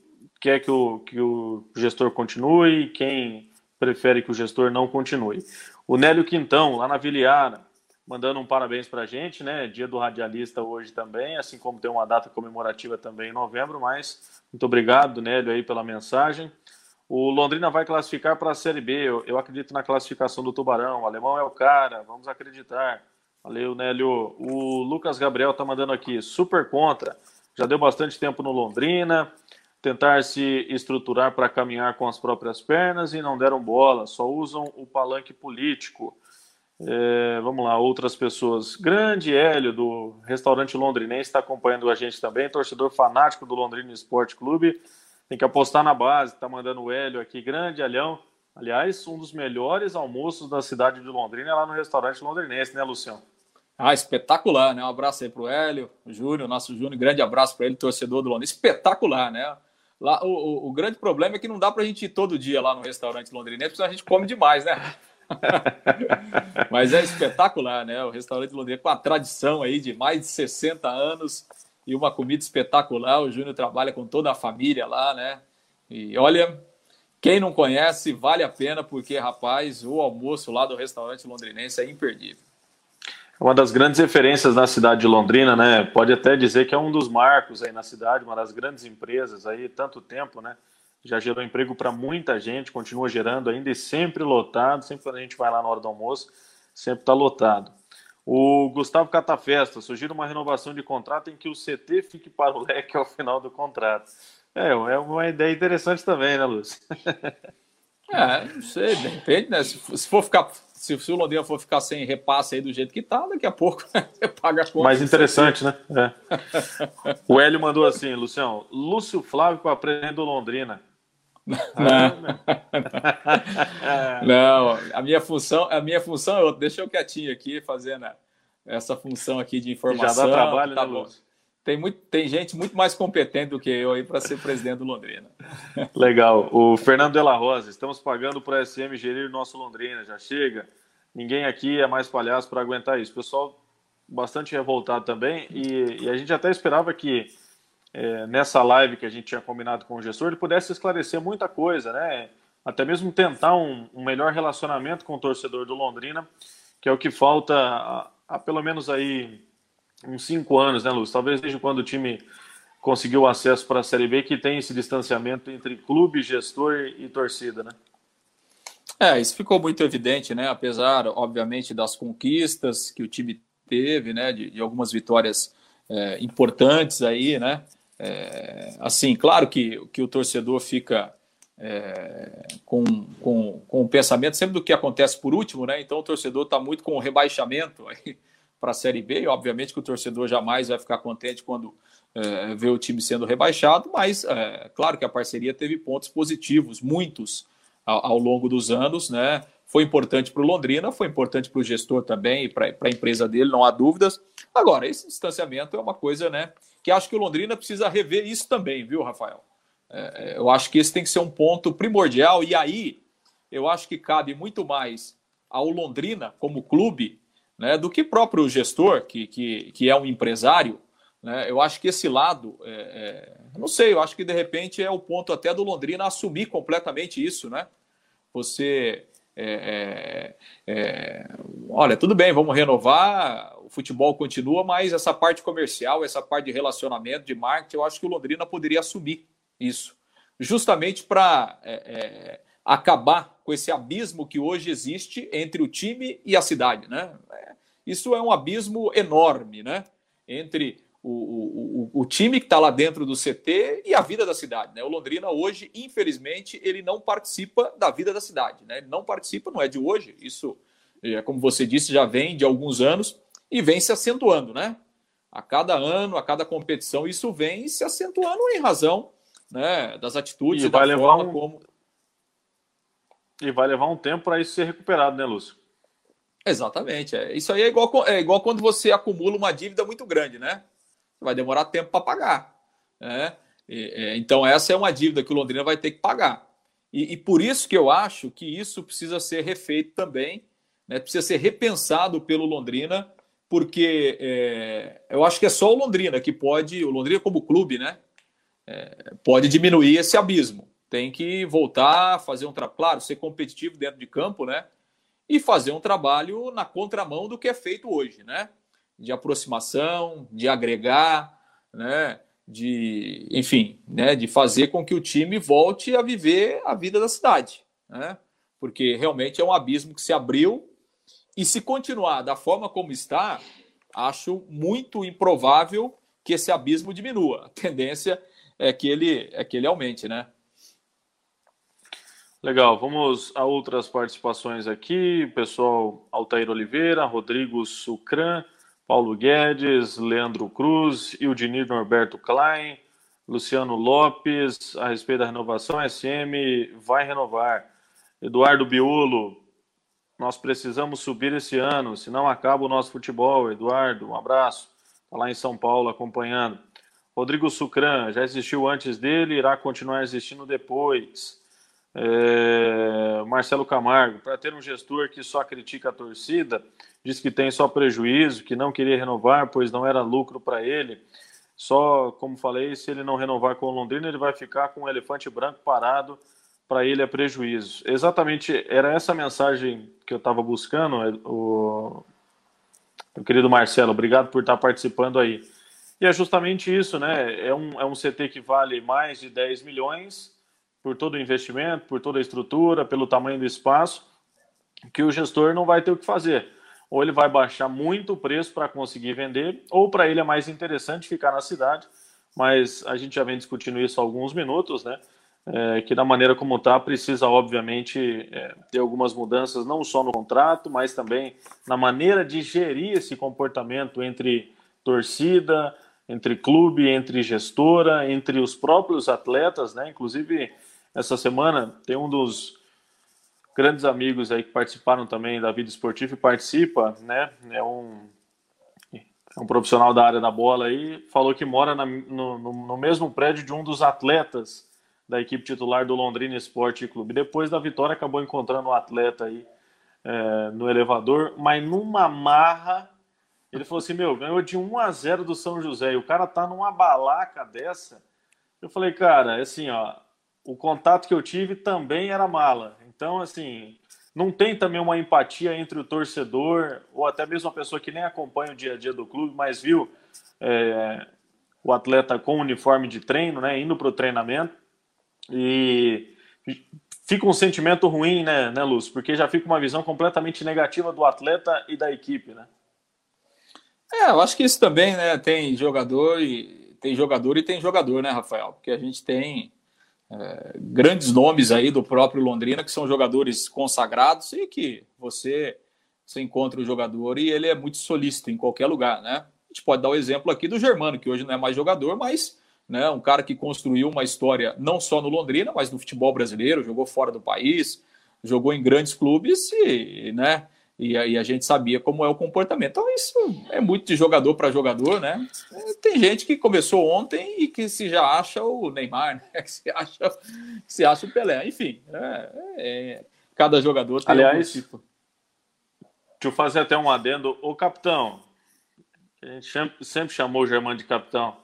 quer que o, que o gestor continue, quem prefere que o gestor não continue. O Nélio Quintão, lá na Viliara, mandando um parabéns para a gente, né? Dia do radialista hoje também, assim como tem uma data comemorativa também em novembro, mas muito obrigado, Nélio, aí pela mensagem. O Londrina vai classificar para a Série B. Eu, eu, acredito na classificação do Tubarão. O alemão é o cara, vamos acreditar. Valeu, Nélio. O Lucas Gabriel tá mandando aqui, super contra. Já deu bastante tempo no Londrina. Tentar se estruturar para caminhar com as próprias pernas e não deram bola, só usam o palanque político. É, vamos lá, outras pessoas. Grande Hélio, do restaurante londrinense, está acompanhando a gente também, torcedor fanático do Londrina Esporte Clube. Tem que apostar na base, está mandando o Hélio aqui. Grande Alhão. Aliás, um dos melhores almoços da cidade de Londrina é lá no restaurante londrinense, né, Luciano? Ah, espetacular, né? Um abraço aí para o Hélio, o Júnior, nosso Júnior, grande abraço para ele, torcedor do Londrina. Espetacular, né? Lá, o, o, o grande problema é que não dá para a gente ir todo dia lá no restaurante londrinense, porque a gente come demais, né? <laughs> Mas é espetacular, né? O restaurante londrino com a tradição aí de mais de 60 anos e uma comida espetacular. O Júnior trabalha com toda a família lá, né? E olha, quem não conhece, vale a pena, porque, rapaz, o almoço lá do restaurante londrinense é imperdível. Uma das grandes referências na cidade de Londrina, né? Pode até dizer que é um dos marcos aí na cidade, uma das grandes empresas aí, tanto tempo, né? já gerou emprego para muita gente, continua gerando ainda e sempre lotado, sempre quando a gente vai lá na hora do almoço, sempre está lotado. O Gustavo Catafesta, sugere uma renovação de contrato em que o CT fique para o leque ao final do contrato. É, é uma ideia interessante também, né, Lúcio? <laughs> É, não sei, de repente, né? Se for ficar, se, se, o Londrina for ficar sem repasse aí do jeito que tá, daqui a pouco <laughs> você paga a conta. Mais interessante, né? É. o Hélio mandou assim, Lucião, Lúcio Flávio para aprender Londrina. Não. <laughs> não, a minha função, a minha função é outra. Deixa eu quietinho aqui fazendo essa função aqui de informação. Já dá trabalho, tá né, bom. Tem, muito, tem gente muito mais competente do que eu aí para ser presidente do Londrina. Legal. O Fernando Della Rosa, estamos pagando para a SM gerir nosso Londrina, já chega. Ninguém aqui é mais palhaço para aguentar isso. Pessoal bastante revoltado também e, e a gente até esperava que é, nessa live que a gente tinha combinado com o gestor, ele pudesse esclarecer muita coisa, né? Até mesmo tentar um, um melhor relacionamento com o torcedor do Londrina, que é o que falta há pelo menos aí uns cinco anos, né, Luz? Talvez desde quando o time conseguiu acesso para a Série B, que tem esse distanciamento entre clube, gestor e torcida, né? É, isso ficou muito evidente, né? Apesar, obviamente, das conquistas que o time teve, né? De, de algumas vitórias é, importantes aí, né? É, assim, claro que, que o torcedor fica é, com, com, com o pensamento sempre do que acontece por último, né? Então o torcedor está muito com o rebaixamento para a Série B, e obviamente que o torcedor jamais vai ficar contente quando é, vê o time sendo rebaixado, mas é, claro que a parceria teve pontos positivos, muitos ao, ao longo dos anos, né? Foi importante para o Londrina, foi importante para o gestor também e para a empresa dele, não há dúvidas. Agora, esse distanciamento é uma coisa, né? que acho que o Londrina precisa rever isso também, viu, Rafael? É, é, eu acho que esse tem que ser um ponto primordial, e aí eu acho que cabe muito mais ao Londrina como clube né, do que próprio gestor, que, que, que é um empresário. Né? Eu acho que esse lado, é, é, não sei, eu acho que de repente é o ponto até do Londrina assumir completamente isso, né? Você é, é, é, olha, tudo bem, vamos renovar, o futebol continua, mas essa parte comercial, essa parte de relacionamento, de marketing, eu acho que o Londrina poderia assumir isso, justamente para é, acabar com esse abismo que hoje existe entre o time e a cidade, né? É, isso é um abismo enorme, né? Entre o, o, o time que está lá dentro do CT e a vida da cidade. Né? O Londrina hoje, infelizmente, ele não participa da vida da cidade. Né? Ele não participa, não é de hoje. Isso, é, como você disse, já vem de alguns anos e vem se acentuando. Né? A cada ano, a cada competição, isso vem se acentuando em razão né, das atitudes e, e da forma um... como. E vai levar um tempo para isso ser recuperado, né, Lúcio? Exatamente. É. Isso aí é igual, é igual quando você acumula uma dívida muito grande, né? Vai demorar tempo para pagar. Né? E, é, então, essa é uma dívida que o Londrina vai ter que pagar. E, e, por isso que eu acho que isso precisa ser refeito também, né? precisa ser repensado pelo Londrina, porque é, eu acho que é só o Londrina que pode, o Londrina como clube, né? É, pode diminuir esse abismo. Tem que voltar, fazer um trabalho, claro, ser competitivo dentro de campo, né? E fazer um trabalho na contramão do que é feito hoje, né? De aproximação, de agregar, né? de, enfim, né, de fazer com que o time volte a viver a vida da cidade, né? Porque realmente é um abismo que se abriu e se continuar da forma como está, acho muito improvável que esse abismo diminua. A tendência é que ele é que ele aumente, né? Legal, vamos a outras participações aqui. Pessoal Altair Oliveira, Rodrigo Sucran, Paulo Guedes, Leandro Cruz, Ildinir Norberto Klein, Luciano Lopes, a respeito da renovação, SM vai renovar. Eduardo Biolo, nós precisamos subir esse ano, senão acaba o nosso futebol. Eduardo, um abraço. Está lá em São Paulo acompanhando. Rodrigo Sucran, já existiu antes dele, irá continuar existindo depois. É... Marcelo Camargo, para ter um gestor que só critica a torcida, disse que tem só prejuízo, que não queria renovar, pois não era lucro para ele. Só, como falei, se ele não renovar com o Londrina, ele vai ficar com um elefante branco parado, para ele é prejuízo. Exatamente, era essa mensagem que eu estava buscando, é, o... Meu querido Marcelo, obrigado por estar participando aí. E é justamente isso, né? É um, é um CT que vale mais de 10 milhões por todo o investimento, por toda a estrutura, pelo tamanho do espaço, que o gestor não vai ter o que fazer ou ele vai baixar muito o preço para conseguir vender, ou para ele é mais interessante ficar na cidade, mas a gente já vem discutindo isso há alguns minutos, né? É, que da maneira como está, precisa, obviamente, é, ter algumas mudanças, não só no contrato, mas também na maneira de gerir esse comportamento entre torcida, entre clube, entre gestora, entre os próprios atletas, né? Inclusive, essa semana tem um dos grandes amigos aí que participaram também da vida esportiva e participa, né? É um, é um profissional da área da bola aí, falou que mora na, no, no, mesmo prédio de um dos atletas da equipe titular do Londrina Esporte Clube. Depois da vitória, acabou encontrando o um atleta aí é, no elevador, mas numa marra. Ele falou assim: Meu, ganhou de 1 a 0 do São José e o cara tá numa balaca dessa. Eu falei, cara, assim, ó, o contato que eu tive também era mala. Então, assim, não tem também uma empatia entre o torcedor ou até mesmo a pessoa que nem acompanha o dia a dia do clube, mas viu é, o atleta com uniforme de treino, né, indo para o treinamento e fica um sentimento ruim, né, né, Lúcio? Porque já fica uma visão completamente negativa do atleta e da equipe, né? É, eu acho que isso também, né, tem jogador e tem jogador e tem jogador, né, Rafael? Porque a gente tem grandes nomes aí do próprio Londrina, que são jogadores consagrados e que você, você encontra o jogador e ele é muito solícito em qualquer lugar, né? A gente pode dar o exemplo aqui do Germano, que hoje não é mais jogador, mas né, um cara que construiu uma história não só no Londrina, mas no futebol brasileiro, jogou fora do país, jogou em grandes clubes e, né, e aí a gente sabia como é o comportamento. Então, isso é muito de jogador para jogador, né? Tem gente que começou ontem e que se já acha o Neymar, né? <laughs> Que se acha, se acha o Pelé. Enfim, é, é, cada jogador tem Aliás, tipo. Deixa eu fazer até um adendo. O capitão, a gente sempre, chamou o Germano de capitão.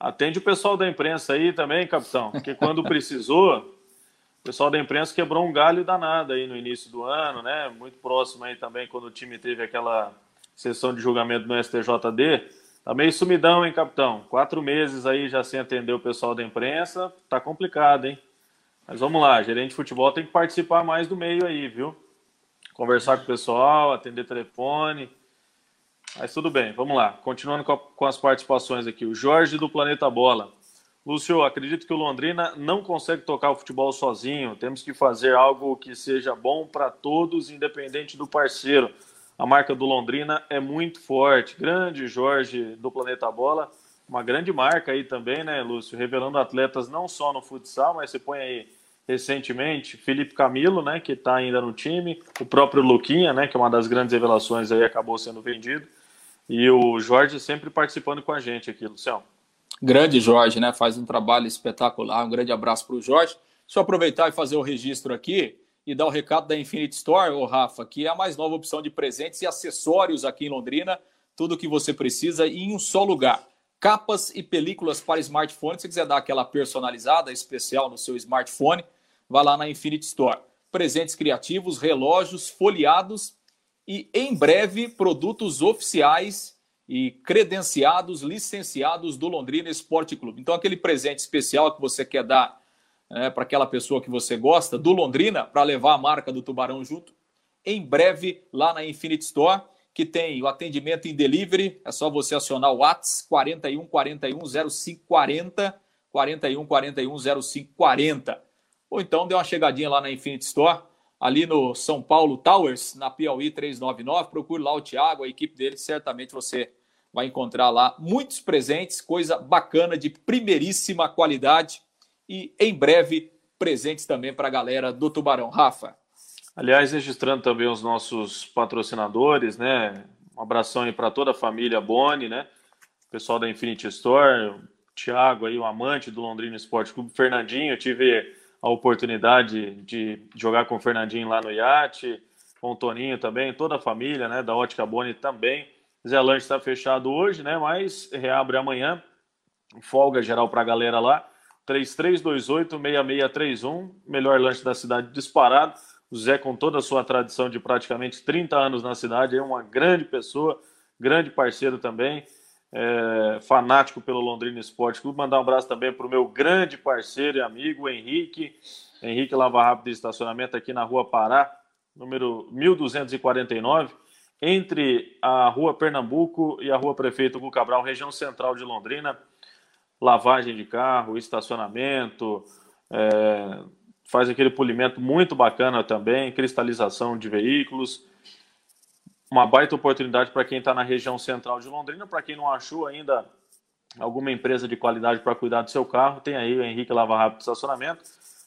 Atende o pessoal da imprensa aí também, capitão, porque quando <laughs> precisou, pessoal da imprensa quebrou um galho danado aí no início do ano, né? Muito próximo aí também quando o time teve aquela sessão de julgamento no STJD. Tá meio sumidão, hein, capitão? Quatro meses aí já sem atender o pessoal da imprensa. Tá complicado, hein? Mas vamos lá, gerente de futebol tem que participar mais do meio aí, viu? Conversar com o pessoal, atender telefone. Mas tudo bem, vamos lá. Continuando com, com as participações aqui. O Jorge do Planeta Bola. Lúcio, acredito que o Londrina não consegue tocar o futebol sozinho. Temos que fazer algo que seja bom para todos, independente do parceiro. A marca do Londrina é muito forte. Grande Jorge do Planeta Bola. uma grande marca aí também, né, Lúcio? Revelando atletas não só no futsal, mas você põe aí recentemente Felipe Camilo, né, que está ainda no time, o próprio Luquinha, né, que é uma das grandes revelações aí, acabou sendo vendido, e o Jorge sempre participando com a gente aqui, Luciano. Grande Jorge, né? Faz um trabalho espetacular. Um grande abraço para o Jorge. Deixa eu aproveitar e fazer o registro aqui e dar o recado da Infinite Store, ô Rafa, que é a mais nova opção de presentes e acessórios aqui em Londrina. Tudo o que você precisa em um só lugar. Capas e películas para smartphone. Se quiser dar aquela personalizada especial no seu smartphone, vá lá na Infinite Store. Presentes criativos, relógios, folheados e em breve produtos oficiais e credenciados, licenciados do Londrina Esporte Clube. Então, aquele presente especial que você quer dar é, para aquela pessoa que você gosta, do Londrina, para levar a marca do Tubarão junto, em breve lá na Infinite Store, que tem o atendimento em delivery, é só você acionar o WhatsApp 41 41 0540, 41 41 0540. Ou então dê uma chegadinha lá na Infinite Store, ali no São Paulo Towers, na Piauí 399. Procure lá o Thiago, a equipe dele, certamente você vai encontrar lá muitos presentes, coisa bacana de primeiríssima qualidade e em breve presentes também para a galera do Tubarão. Rafa. Aliás, registrando também os nossos patrocinadores, né? Um abração aí para toda a família Boni, né? Pessoal da Infinity Store, o Thiago aí, o amante do Londrina Esporte Clube, Fernandinho, eu tive a oportunidade de jogar com o Fernandinho lá no iate, com o Toninho também, toda a família, né, da Ótica Boni também. Zé Lanche está fechado hoje, né, mas reabre amanhã. Folga geral para a galera lá. 3328-6631, melhor lanche da cidade disparado. O Zé, com toda a sua tradição de praticamente 30 anos na cidade, é uma grande pessoa, grande parceiro também é, fanático pelo Londrina Esporte Clube. Mandar um abraço também para o meu grande parceiro e amigo, Henrique. Henrique Lava Rápido de Estacionamento aqui na Rua Pará, número 1249, entre a Rua Pernambuco e a Rua Prefeito Hugo Cabral, região central de Londrina. Lavagem de carro, estacionamento, é, faz aquele polimento muito bacana também, cristalização de veículos uma baita oportunidade para quem está na região central de Londrina. Para quem não achou ainda alguma empresa de qualidade para cuidar do seu carro, tem aí o Henrique Lava Rápido Estacionamento.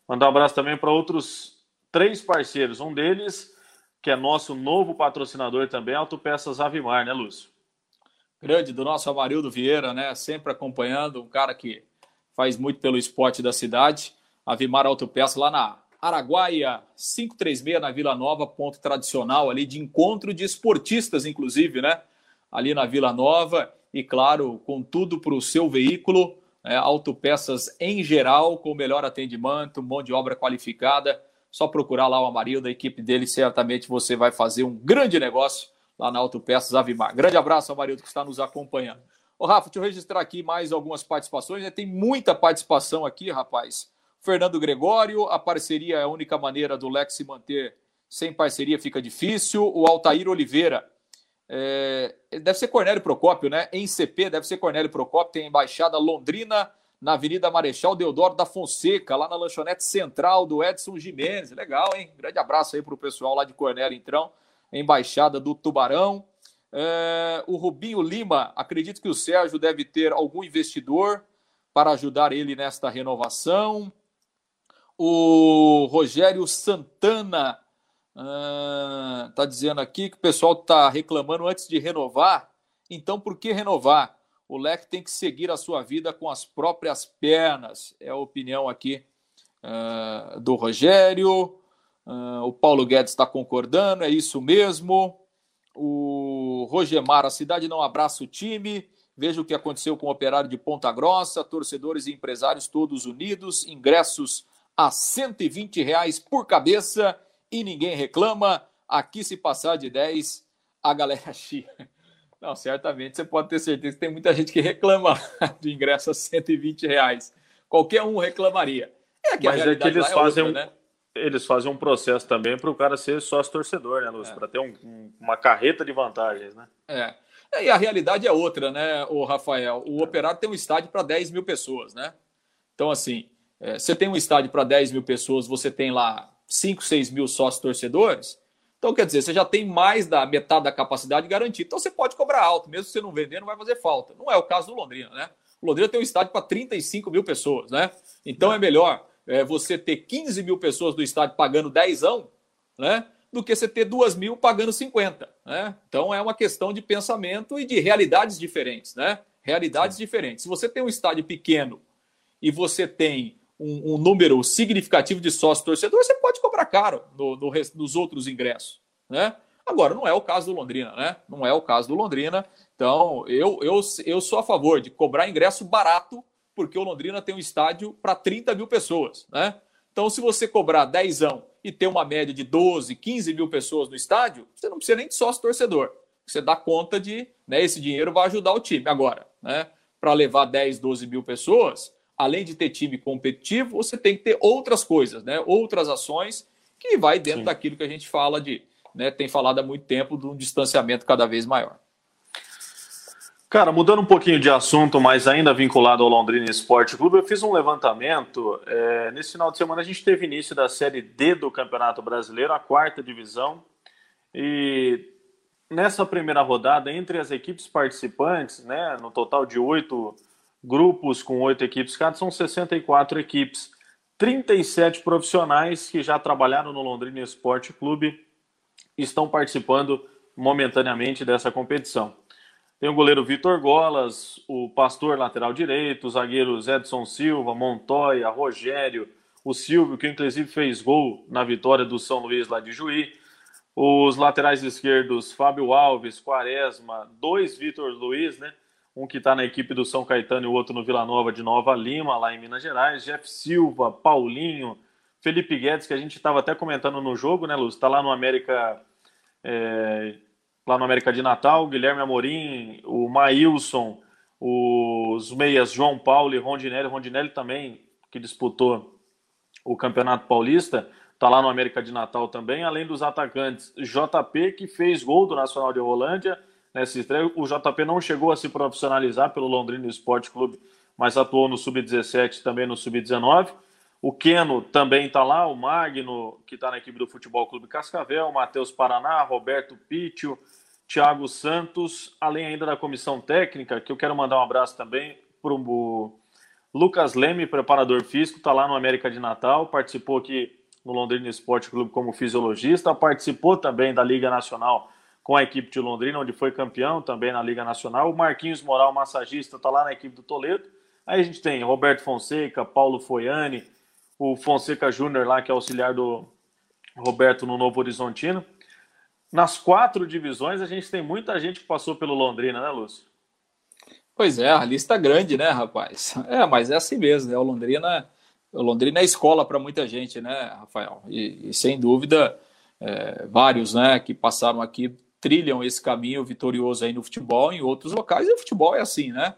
Mandar um abraço também para outros três parceiros. Um deles, que é nosso novo patrocinador também, Autopeças Avimar, né, Lúcio? Grande, do nosso Amarildo Vieira, né? Sempre acompanhando, um cara que faz muito pelo esporte da cidade. Avimar Autopeças lá na Araguaia 536 na Vila Nova, ponto tradicional ali de encontro de esportistas, inclusive, né? Ali na Vila Nova e, claro, com tudo para o seu veículo, né? autopeças em geral, com melhor atendimento, mão de obra qualificada. Só procurar lá o Amarildo, a equipe dele, certamente você vai fazer um grande negócio lá na Autopeças Avimar. Grande abraço, Amarildo, que está nos acompanhando. Ô, Rafa, deixa eu registrar aqui mais algumas participações. Né? Tem muita participação aqui, rapaz. Fernando Gregório, a parceria é a única maneira do Lex se manter. Sem parceria fica difícil. O Altair Oliveira. É, deve ser Cornélio Procópio, né? Em CP deve ser Cornélio Procópio. Tem a embaixada Londrina na Avenida Marechal Deodoro da Fonseca, lá na lanchonete central do Edson Jimenez. Legal, hein? Grande abraço aí para o pessoal lá de Cornélio, então. Embaixada do Tubarão. É, o Rubinho Lima, acredito que o Sérgio deve ter algum investidor para ajudar ele nesta renovação. O Rogério Santana está ah, dizendo aqui que o pessoal está reclamando antes de renovar. Então, por que renovar? O leque tem que seguir a sua vida com as próprias pernas. É a opinião aqui uh, do Rogério. Uh, o Paulo Guedes está concordando, é isso mesmo. O Rogemar, a cidade não abraça o time. Veja o que aconteceu com o operário de Ponta Grossa, torcedores e empresários todos unidos, ingressos a 120 reais por cabeça e ninguém reclama. Aqui, se passar de 10, a galera <laughs> chia. Não, certamente você pode ter certeza que tem muita gente que reclama <laughs> de ingresso a 120 reais. Qualquer um reclamaria. É que Mas é que eles é fazem, outra, né? eles fazem um processo também para o cara ser sócio torcedor, né, Lúcio? É. Para ter um, um, uma carreta de vantagens, né? É. E a realidade é outra, né, o Rafael? O operário tem um estádio para 10 mil pessoas, né? Então, assim, é, você tem um estádio para 10 mil pessoas, você tem lá 5, 6 mil sócios torcedores. Então, quer dizer, você já tem mais da metade da capacidade garantida. Então, você pode cobrar alto, mesmo se você não vender, não vai fazer falta. Não é o caso do Londrina, né? O Londrina tem um estádio para 35 mil pessoas, né? Então é melhor é, você ter 15 mil pessoas no estádio pagando 10, né? Do que você ter 2 mil pagando 50. Né? Então é uma questão de pensamento e de realidades diferentes, né? Realidades Sim. diferentes. Se você tem um estádio pequeno e você tem um, um número significativo de sócios torcedores, você pode cobrar caro no, no, nos outros ingressos, né? Agora, não é o caso do Londrina, né? Não é o caso do Londrina. Então, eu, eu, eu sou a favor de cobrar ingresso barato, porque o Londrina tem um estádio para 30 mil pessoas, né? Então, se você cobrar 10 e ter uma média de 12, 15 mil pessoas no estádio, você não precisa nem de sócio torcedor. Você dá conta de, né, esse dinheiro vai ajudar o time. Agora, né, para levar 10, 12 mil pessoas, além de ter time competitivo, você tem que ter outras coisas, né, outras ações que vai dentro Sim. daquilo que a gente fala de, né, tem falado há muito tempo de um distanciamento cada vez maior. Cara, mudando um pouquinho de assunto, mas ainda vinculado ao Londrina Esporte Clube, eu fiz um levantamento. É, nesse final de semana a gente teve início da Série D do Campeonato Brasileiro, a quarta divisão. E nessa primeira rodada, entre as equipes participantes, né, no total de oito grupos com oito equipes cada, são 64 equipes. 37 profissionais que já trabalharam no Londrina Esporte Clube estão participando momentaneamente dessa competição. Tem o goleiro Vitor Golas, o pastor lateral direito, os zagueiros Edson Silva, Montoya, Rogério, o Silvio, que inclusive fez gol na vitória do São Luís lá de Juí. Os laterais esquerdos, Fábio Alves, Quaresma, dois Vitor Luiz, né? Um que está na equipe do São Caetano e o outro no Vila Nova de Nova Lima, lá em Minas Gerais. Jeff Silva, Paulinho, Felipe Guedes, que a gente estava até comentando no jogo, né, Luz? Está lá no América. É lá no América de Natal, Guilherme Amorim, o Maílson, os meias João Paulo e Rondinelli, Rondinelli também, que disputou o Campeonato Paulista, está lá no América de Natal também, além dos atacantes JP, que fez gol do Nacional de Rolândia nessa estreia. O JP não chegou a se profissionalizar pelo Londrina Esporte Clube, mas atuou no Sub-17 também no Sub-19. O Keno também está lá, o Magno, que está na equipe do Futebol Clube Cascavel, Matheus Paraná, Roberto Pítio, Thiago Santos, além ainda da comissão técnica, que eu quero mandar um abraço também para o Lucas Leme, preparador físico, está lá no América de Natal, participou aqui no Londrina Esporte Clube como fisiologista, participou também da Liga Nacional com a equipe de Londrina, onde foi campeão também na Liga Nacional. O Marquinhos Moral, massagista, está lá na equipe do Toledo. Aí a gente tem Roberto Fonseca, Paulo Foiane, o Fonseca Júnior lá, que é auxiliar do Roberto no Novo Horizontino nas quatro divisões, a gente tem muita gente que passou pelo Londrina, né, Lúcio? Pois é, a lista é grande, né, rapaz? <laughs> É, mas é assim mesmo, né? O Londrina, o Londrina é escola para muita gente, né, Rafael? E, e sem dúvida, é, vários, né, que passaram aqui trilham esse caminho vitorioso aí no futebol, em outros locais, e o futebol é assim, né?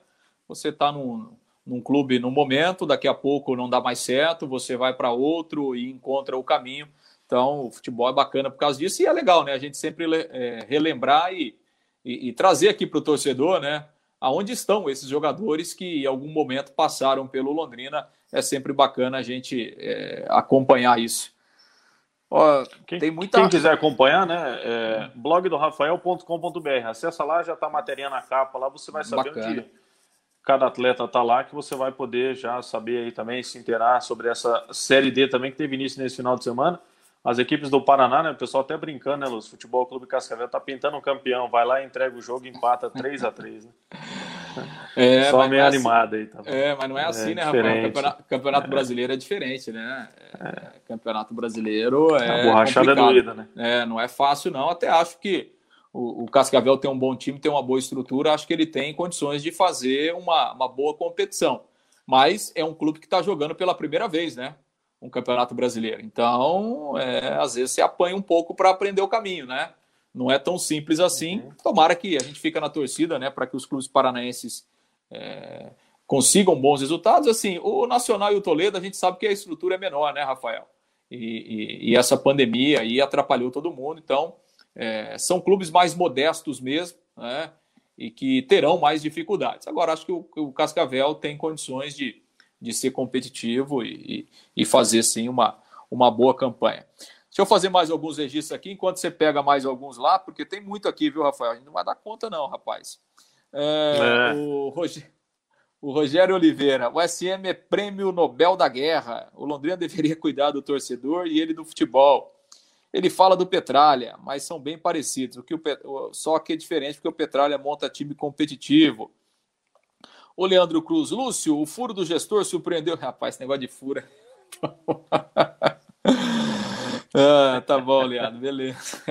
Você está num, num clube no momento, daqui a pouco não dá mais certo, você vai para outro e encontra o caminho. Então, o futebol é bacana por causa disso e é legal, né? A gente sempre é, relembrar e, e, e, trazer aqui para o torcedor, né? Aonde estão esses jogadores que em algum momento passaram pelo Londrina. É sempre bacana a gente é, acompanhar isso. Ó, quem, tem muita... quem quiser acompanhar, né? É, blog do Rafael.com.br. Acessa lá, já está a matéria na capa lá, você vai saber bacana. onde cada atleta está lá, que você vai poder já saber aí também, se inteirar sobre essa Série D também, que teve início nesse final de semana as equipes do Paraná, né? O pessoal até brincando, né, Luz? Futebol Clube Cascavel tá pintando um campeão, vai lá, entrega o jogo, empata 3 a 3 né? <laughs> É, <laughs> Só meio é assim. animada aí, tá É, mas não é assim, é né, Rafael? Campeonato, campeonato brasileiro é diferente, né? É, campeonato brasileiro é. A borrachada é doída, né? É, não é fácil, não. Até acho que o, o Cascavel tem um bom time, tem uma boa estrutura, acho que ele tem condições de fazer uma, uma boa competição. Mas é um clube que está jogando pela primeira vez, né? um campeonato brasileiro. Então, é, às vezes você apanha um pouco para aprender o caminho, né? Não é tão simples assim. Uhum. Tomara que a gente fica na torcida, né, para que os clubes paranaenses é, consigam bons resultados. Assim, o Nacional e o Toledo, a gente sabe que a estrutura é menor, né, Rafael? E, e, e essa pandemia aí atrapalhou todo mundo. Então, é, são clubes mais modestos mesmo, né? E que terão mais dificuldades. Agora, acho que o, o Cascavel tem condições de, de ser competitivo e, e fazer sim uma, uma boa campanha. Deixa eu fazer mais alguns registros aqui, enquanto você pega mais alguns lá, porque tem muito aqui, viu, Rafael? A gente não vai dar conta, não, rapaz. É, é. O, O Rogério Oliveira, o SM é prêmio Nobel da Guerra. O Londrina <laughs> deveria cuidar do torcedor e ele do futebol. Ele fala do Petralha, mas são bem parecidos. O que o, só que é diferente porque o Petralha monta time competitivo. O Leandro Cruz, Lúcio, o furo do gestor surpreendeu. Rapaz, esse negócio de fura. <laughs> ah, tá bom, Leandro, beleza.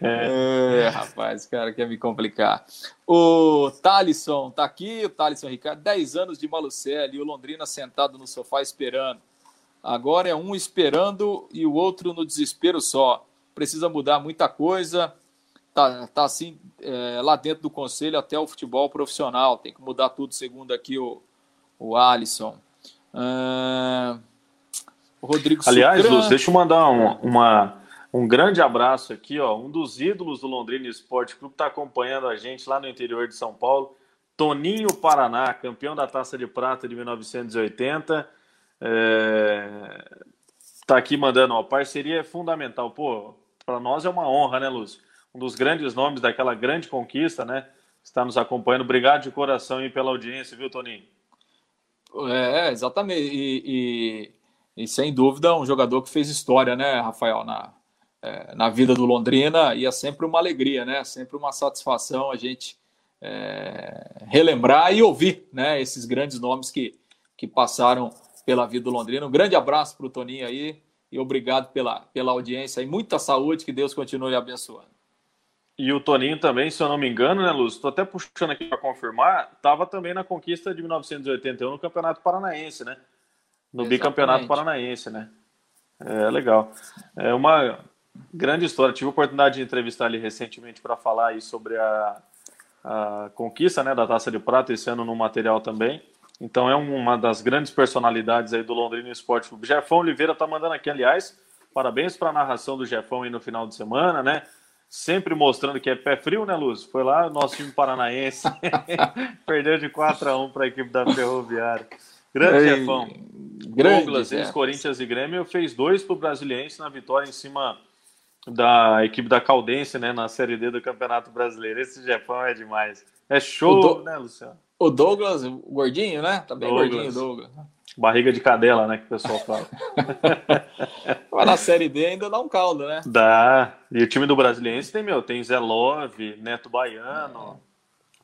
é, rapaz, cara quer me complicar. O Thalisson tá aqui, o Thalisson Ricardo, 10 anos de Malucelli, o Londrina sentado no sofá esperando. Agora é um esperando e o outro no desespero só. Precisa mudar muita coisa. Tá, tá assim é, lá dentro do conselho até o futebol profissional. Tem que mudar tudo, segundo aqui o, o Alisson. Uh, o Rodrigo Aliás, Luz, deixa eu mandar um, uma, um grande abraço aqui, ó. Um dos ídolos do Londrina Esporte Clube está acompanhando a gente lá no interior de São Paulo. Toninho Paraná, campeão da Taça de Prata de 1980. É... Tá aqui mandando, ó, parceria é fundamental. Pô, para nós é uma honra, né, Lúcio? Um dos grandes nomes daquela grande conquista, né? Está nos acompanhando. Obrigado de coração aí pela audiência, viu, Toninho? É, exatamente. E, e, e, sem dúvida, um jogador que fez história, né, Rafael, na, é, na vida do Londrina. E é sempre uma alegria, né? Sempre uma satisfação a gente é, relembrar e ouvir né, esses grandes nomes que, que passaram pela vida do Londrina. Um grande abraço para o Toninho aí e obrigado pela, pela audiência e muita saúde, que Deus continue abençoando. E o Toninho também, se eu não me engano, né, Lúcio? Estou até puxando aqui para confirmar, estava também na conquista de 1981 no Campeonato Paranaense, né? No Exatamente. bicampeonato paranaense, né? É legal. É uma grande história. Tive a oportunidade de entrevistar ele recentemente para falar aí sobre a, a conquista né, da Taça de Prata, esse ano no material também. Então é uma das grandes personalidades aí do Londrina Esporte Clube. Jefão Oliveira tá mandando aqui, aliás, parabéns para a narração do Jefão aí no final de semana, né? Sempre mostrando que é pé frio, né, Luz? Foi lá, nosso time paranaense <laughs> perdeu de 4 a 1 para a equipe da Ferroviária. Grande Ei, Jefão. Grande, Douglas, ex-Corinthians e Grêmio, fez dois para o Brasiliense na vitória em cima da equipe da Caldense, né, na Série D do Campeonato Brasileiro. Esse Jefão é demais. É show, do... né, Luciano? O Douglas, o gordinho, né? Tá bem Douglas. gordinho, Douglas. Barriga de cadela, né? Que o pessoal <laughs> fala. Mas na Série D ainda dá um caldo, né? Dá. E o time do Brasiliense tem, meu, tem Zé Love, Neto Baiano,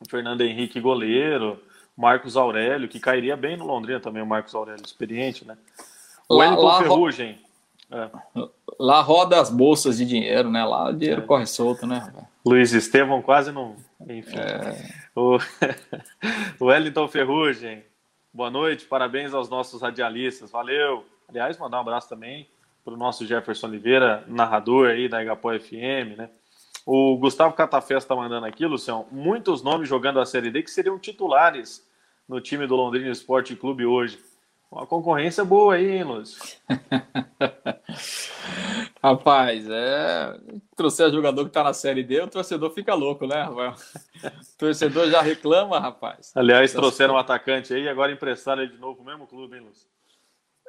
é. Fernando Henrique goleiro, Marcos Aurélio, que cairia bem no Londrina também, o Marcos Aurélio, experiente, né? O Wellington Ferrugem. É. Lá roda as bolsas de dinheiro, né? Lá o dinheiro é. corre solto, né? Luiz Estevão quase não. Enfim. É. O... <laughs> o Wellington Ferrugem. Boa noite, parabéns aos nossos radialistas. Valeu. Aliás, mandar um abraço também para o nosso Jefferson Oliveira, narrador aí da Igapó FM, né? O Gustavo Catafés está mandando aqui, Lucião, muitos nomes jogando a Série D que seriam titulares no time do Londrina Esporte Clube hoje. Uma concorrência boa aí, hein, Lúcio? <laughs> Rapaz, é. Trouxer jogador que tá na série D, o torcedor fica louco, né, Rafael? O <laughs> torcedor já reclama, rapaz. Aliás, trouxeram um atacante aí e agora emprestaram ele de novo pro mesmo clube, hein, Lúcio?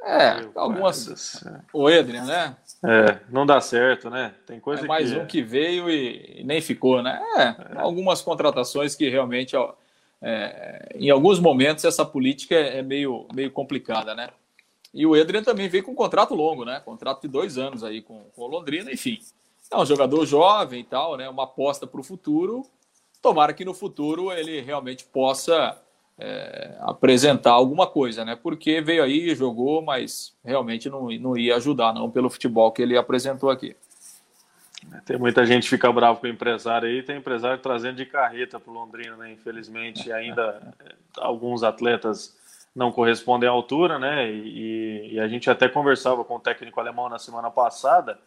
É, Meu algumas. O Edrian, né? É, não dá certo, né? Tem coisa é mais que... um que veio e nem ficou, né? É, é. algumas contratações que realmente, ó, é, em alguns momentos, essa política é meio, meio complicada, né? E o Edrian também veio com um contrato longo, né? Contrato de dois anos aí com, com o Londrina, enfim. É um jogador jovem e tal, né? Uma aposta para o futuro. Tomara que no futuro ele realmente possa é, apresentar alguma coisa, né? Porque veio aí, jogou, mas realmente não, não ia ajudar, não, pelo futebol que ele apresentou aqui. Tem muita gente que fica bravo com o empresário aí, tem empresário trazendo de carreta para o Londrina, né? Infelizmente, ainda alguns atletas não correspondem à altura, né? E, e, a gente até conversava com o técnico alemão na semana passada,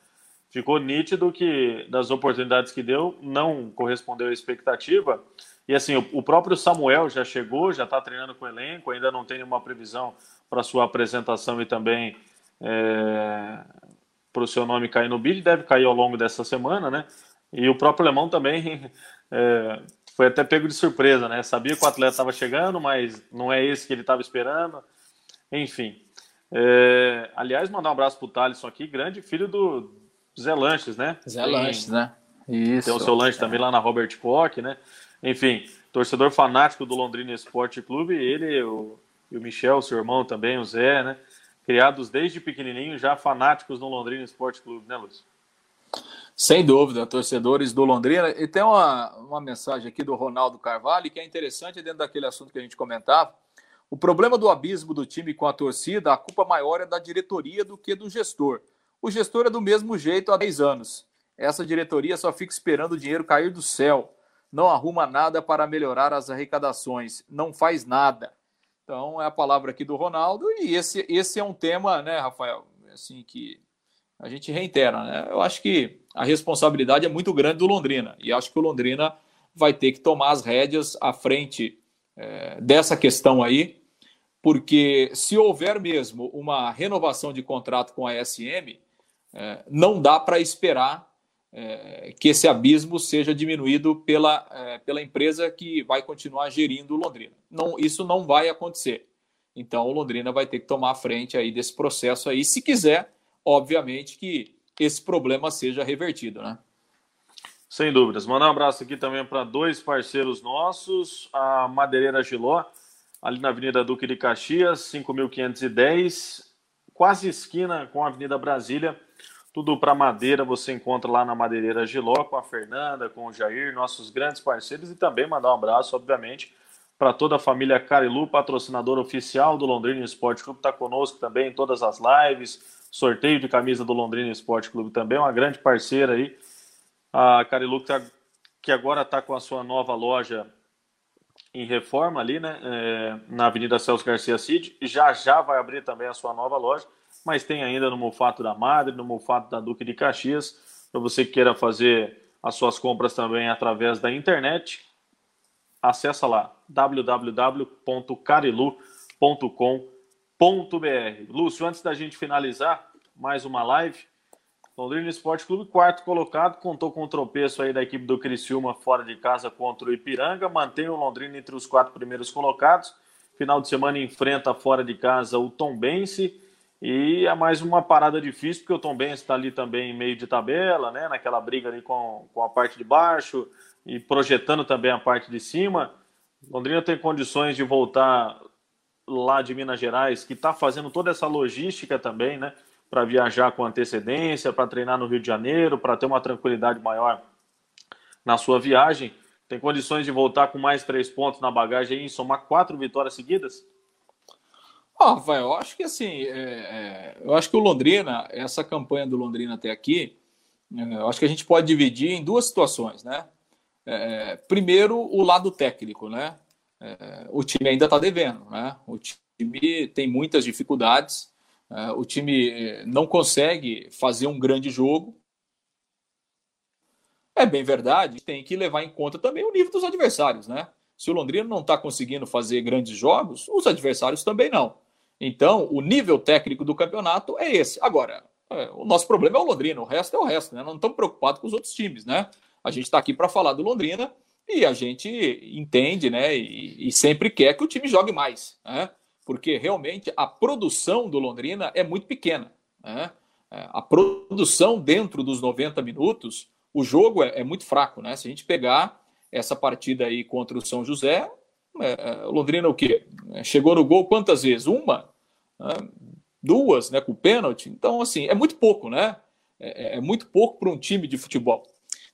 ficou nítido que das oportunidades que deu, não correspondeu à expectativa. E assim, o, o próprio Samuel já chegou, já está treinando com o elenco, ainda não tem nenhuma previsão para sua apresentação e também é, para o seu nome cair no bid, deve cair ao longo dessa semana, né? E o próprio Alemão também <laughs> é, foi até pego de surpresa, né? Sabia que o atleta estava chegando, mas não é esse que ele estava esperando. Enfim. É, aliás, mandar um abraço para o Thalisson aqui, grande filho do Zé Lanches, né? Zé Lanches, né? Isso. Tem o seu lanche é. também lá na Robert Koch, né? Enfim, torcedor fanático do Londrina Esporte Clube, ele o, e o Michel, seu irmão também, o Zé, né? Criados desde pequenininho, já fanáticos no Londrina Esporte Clube, né, Lúcio? Sem dúvida, torcedores do Londrina. E tem uma, uma mensagem aqui do Ronaldo Carvalho que é interessante dentro daquele assunto que a gente comentava. O problema do abismo do time com a torcida, a culpa maior é da diretoria do que do gestor. O gestor é do mesmo jeito há 10 anos. Essa diretoria só fica esperando o dinheiro cair do céu. Não arruma nada para melhorar as arrecadações. Não faz nada. Então é a palavra aqui do Ronaldo. E esse, esse é um tema, né, Rafael? Assim que a gente reitera, né? Eu acho que a responsabilidade é muito grande do Londrina e acho que o Londrina vai ter que tomar as rédeas à frente é, dessa questão aí, porque se houver mesmo uma renovação de contrato com a SM, é, não dá para esperar é, que esse abismo seja diminuído pela, é, pela empresa que vai continuar gerindo Londrina. Não, isso não vai acontecer. Então o Londrina vai ter que tomar a frente aí desse processo aí, se quiser obviamente que esse problema seja revertido, né? Sem dúvidas. Mandar um abraço aqui também para dois parceiros nossos, a Madeireira Giló, ali na Avenida Duque de Caxias, 5510, quase esquina com a Avenida Brasília. Tudo para madeira você encontra lá na Madeireira Giló, com a Fernanda, com o Jair, nossos grandes parceiros, e também mandar um abraço, obviamente, para toda a família Carilu, patrocinador oficial do Londrina Esporte Clube, está conosco também em todas as lives, sorteio de camisa do Londrina Esporte Clube também, uma grande parceira aí. A Carilu que, tá, agora está com a sua nova loja em reforma ali, né? É, na Avenida Celso Garcia Cid. Já já vai abrir também a sua nova loja, mas tem ainda no Mufato da Madre, no Mufato da Duque de Caxias. Para você que queira fazer as suas compras também através da internet, acessa lá www.carilu.com.br. Lúcio, antes da gente finalizar mais uma live, Londrina Esporte Clube, quarto colocado, contou com o tropeço aí da equipe do Criciúma fora de casa contra o Ipiranga, mantém o Londrina entre os quatro primeiros colocados. Final de semana enfrenta fora de casa o Tombense e é mais uma parada difícil, porque o Tombense está ali também meio de tabela, né, naquela briga ali com, com a parte de baixo e projetando também a parte de cima. Londrina tem condições de voltar lá de Minas Gerais, que está fazendo toda essa logística também, né? Para viajar com antecedência, para treinar no Rio de Janeiro, para ter uma tranquilidade maior na sua viagem. Tem condições de voltar com mais três pontos na bagagem e somar quatro vitórias seguidas? Ah, vai, eu acho que assim, é, é, eu acho que o Londrina, essa campanha do Londrina até aqui, é, eu acho que a gente pode dividir em duas situações, né? É, primeiro, o lado técnico, né? é, o time ainda está devendo, né? O time tem muitas dificuldades, é, o time não consegue fazer um grande jogo. É bem verdade, tem que levar em conta também o nível dos adversários, né? Se o Londrina não está conseguindo fazer grandes jogos, os adversários também não. Então, o nível técnico do campeonato é esse. Agora, é, o nosso problema é o Londrina, o resto é o resto, né? Não estamos preocupados com os outros times, né? A gente está aqui para falar do Londrina e a gente entende, né? E, e sempre quer que o time jogue mais, né? Porque realmente a produção do Londrina é muito pequena. Né? É, a produção dentro dos 90 minutos, o jogo é, é, muito fraco, né? Se a gente pegar essa partida aí contra o São José, é, é o Londrina o quê? Chegou no gol quantas vezes? Uma? Né? Duas, né? Com pênalti. Então, assim, é muito pouco, né? É, é muito pouco para um time de futebol.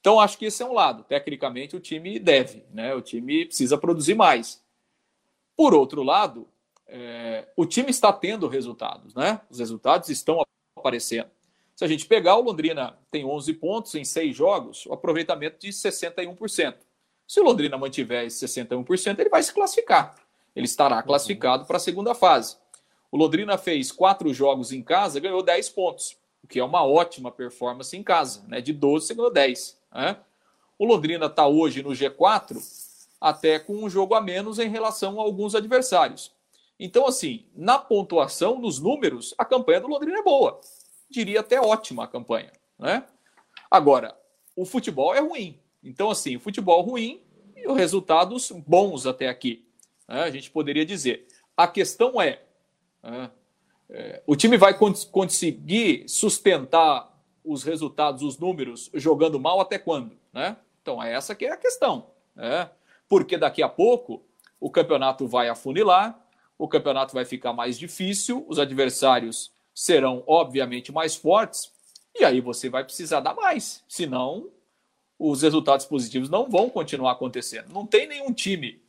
Então, acho que esse é um lado. Tecnicamente, o time deve, né? O time precisa produzir mais. Por outro lado, é, o time está tendo resultados, né? Os resultados estão aparecendo. Se a gente pegar, o Londrina tem 11 pontos em 6 jogos, o aproveitamento de 61%. Se o Londrina mantiver esse 61%, ele vai se classificar. Ele estará uhum. classificado para a segunda fase. O Londrina fez quatro jogos em casa, ganhou 10 pontos, o que é uma ótima performance em casa. Né? De 12, você ganhou 10. Né? O Londrina está hoje no G4, até com um jogo a menos em relação a alguns adversários. Então, assim, na pontuação, nos números, a campanha do Londrina é boa. Diria até ótima a campanha. Né? Agora, o futebol é ruim. Então, assim, futebol ruim e os resultados bons até aqui. Né? A gente poderia dizer. A questão é, né? é o time vai conseguir sustentar os resultados, os números, jogando mal até quando? Né? Então, é essa que é a questão. Né? Porque daqui a pouco o campeonato vai afunilar, o campeonato vai ficar mais difícil, os adversários serão obviamente mais fortes, e aí você vai precisar dar mais, senão os resultados positivos não vão continuar acontecendo. Não tem nenhum time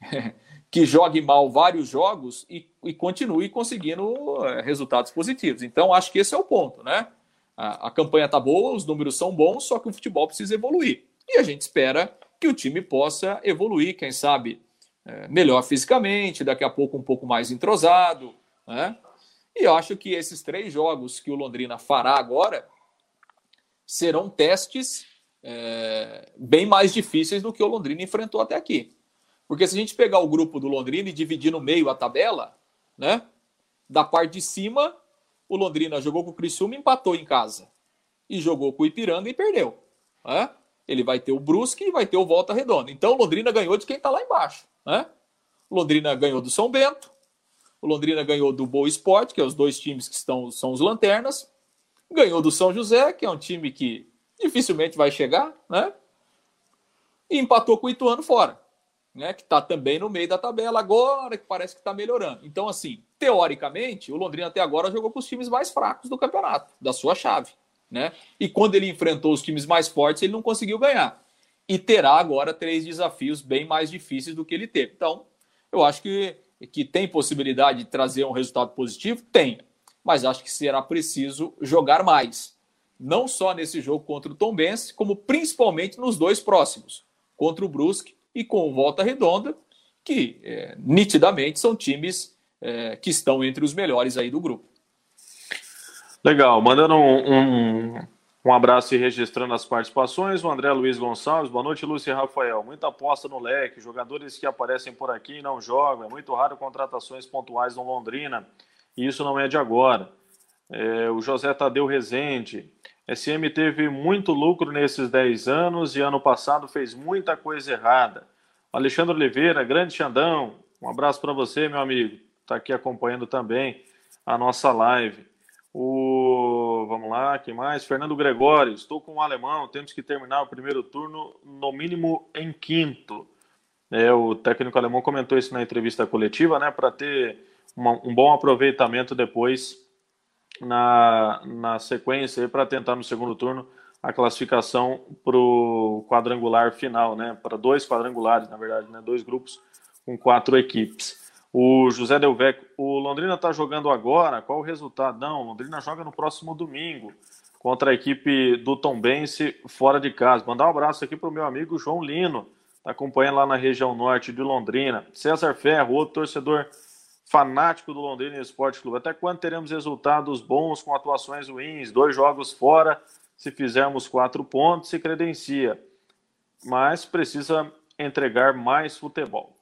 <laughs> que jogue mal vários jogos e, e continue conseguindo é, resultados positivos. Então, acho que esse é o ponto, né? A, a campanha está boa, os números são bons, só que o futebol precisa evoluir. E a gente espera que o time possa evoluir, quem sabe é, melhor fisicamente, daqui a pouco um pouco mais entrosado, né? E eu acho que esses três jogos que o Londrina fará agora serão testes é, bem mais difíceis do que o Londrina enfrentou até aqui. Porque se a gente pegar o grupo do Londrina e dividir no meio a tabela, né? Da parte de cima, o Londrina jogou com o Criciúma e empatou em casa. E jogou com o Ipiranga e perdeu. Né? Ele vai ter o Brusque e vai ter o Volta Redonda. Então o Londrina ganhou de quem está lá embaixo. Né? O Londrina ganhou do São Bento. O Londrina ganhou do Boa Esporte, que é os dois times que estão, são os lanternas. Ganhou do São José, que é um time que dificilmente vai chegar, né? E empatou com o Ituano fora né, que está também no meio da tabela agora, que parece que está melhorando. Então, assim, teoricamente, o Londrina até agora jogou com os times mais fracos do campeonato, da sua chave. Né? E quando ele enfrentou os times mais fortes, ele não conseguiu ganhar. E terá agora três desafios bem mais difíceis do que ele teve. Então, eu acho que, que tem possibilidade de trazer um resultado positivo? Tem. Mas acho que será preciso jogar mais. Não só nesse jogo contra o Tom Benz, como principalmente nos dois próximos, contra o Brusque e com Volta Redonda, que é, nitidamente são times é, que estão entre os melhores aí do grupo. Legal, mandando um, um, um, abraço e registrando as participações, o André Luiz Gonçalves, boa noite, Lúcio e Rafael. Muita aposta no leque, jogadores que aparecem por aqui e não jogam, é muito raro contratações pontuais no Londrina, e isso não é de agora. É, o José Tadeu Rezende, SM teve muito lucro nesses 10 anos e ano passado fez muita coisa errada. Alexandre Oliveira, grande Xandão, um abraço para você, meu amigo. Está aqui acompanhando também a nossa live. O vamos lá, quem mais? Fernando Gregório, estou com o alemão, temos que terminar o primeiro turno no mínimo em quinto. É, o técnico alemão comentou isso na entrevista coletiva, né, para ter uma, um bom aproveitamento depois na, na sequência para tentar no segundo turno a classificação para o quadrangular final, né? Para dois quadrangulares, na verdade, né? Dois grupos com quatro equipes. O José Delvec, o Londrina está jogando agora. Qual o resultado? Não, o Londrina joga no próximo domingo contra a equipe do Tombense fora de casa. Mandar um abraço aqui para o meu amigo João Lino, está acompanhando lá na região norte de Londrina. César Ferro, outro torcedor fanático do Londrina Esporte Clube. Até quando teremos resultados bons com atuações ruins? Dois jogos fora, se fizermos quatro pontos, se credencia. Mas precisa entregar mais futebol.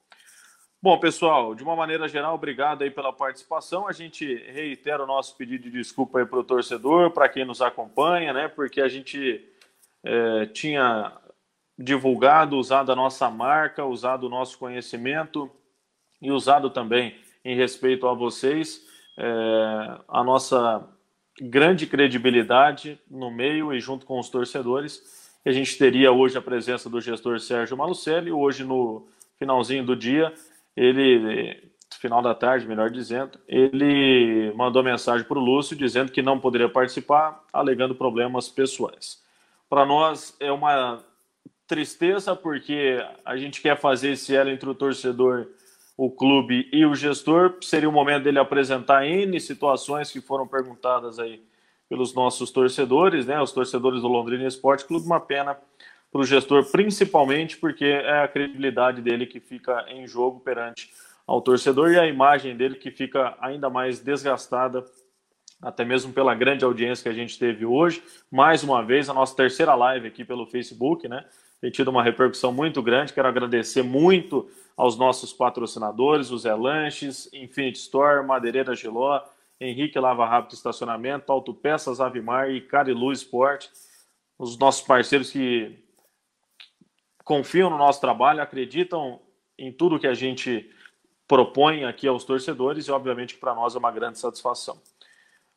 Bom, pessoal, de uma maneira geral, obrigado aí pela participação. A gente reitera o nosso pedido de desculpa para o torcedor, para quem nos acompanha, né? Porque a gente é, tinha divulgado, usado a nossa marca, usado o nosso conhecimento e usado também em respeito a vocês, é, a nossa grande credibilidade no meio e junto com os torcedores. A gente teria hoje a presença do gestor Sérgio Malucelli, hoje no finalzinho do dia, ele, final da tarde, melhor dizendo, ele mandou mensagem para o Lúcio dizendo que não poderia participar, alegando problemas pessoais. Para nós é uma tristeza porque a gente quer fazer esse elo entre o torcedor o clube e o gestor. Seria o momento dele apresentar N situações que foram perguntadas aí pelos nossos torcedores, né? Os torcedores do Londrina Esporte Clube. Uma pena para o gestor, principalmente porque é a credibilidade dele que fica em jogo perante ao torcedor e a imagem dele que fica ainda mais desgastada, até mesmo pela grande audiência que a gente teve hoje. Mais uma vez, a nossa terceira live aqui pelo Facebook, né? Tem tido uma repercussão muito grande. Quero agradecer muito aos nossos patrocinadores, o Zé Lanches, Infinity Store, Madeireira Giló, Henrique Lava Rápido Estacionamento, Autopeças Avimar e Carilu Esporte, os nossos parceiros que confiam no nosso trabalho, acreditam em tudo que a gente propõe aqui aos torcedores e, obviamente, para nós é uma grande satisfação.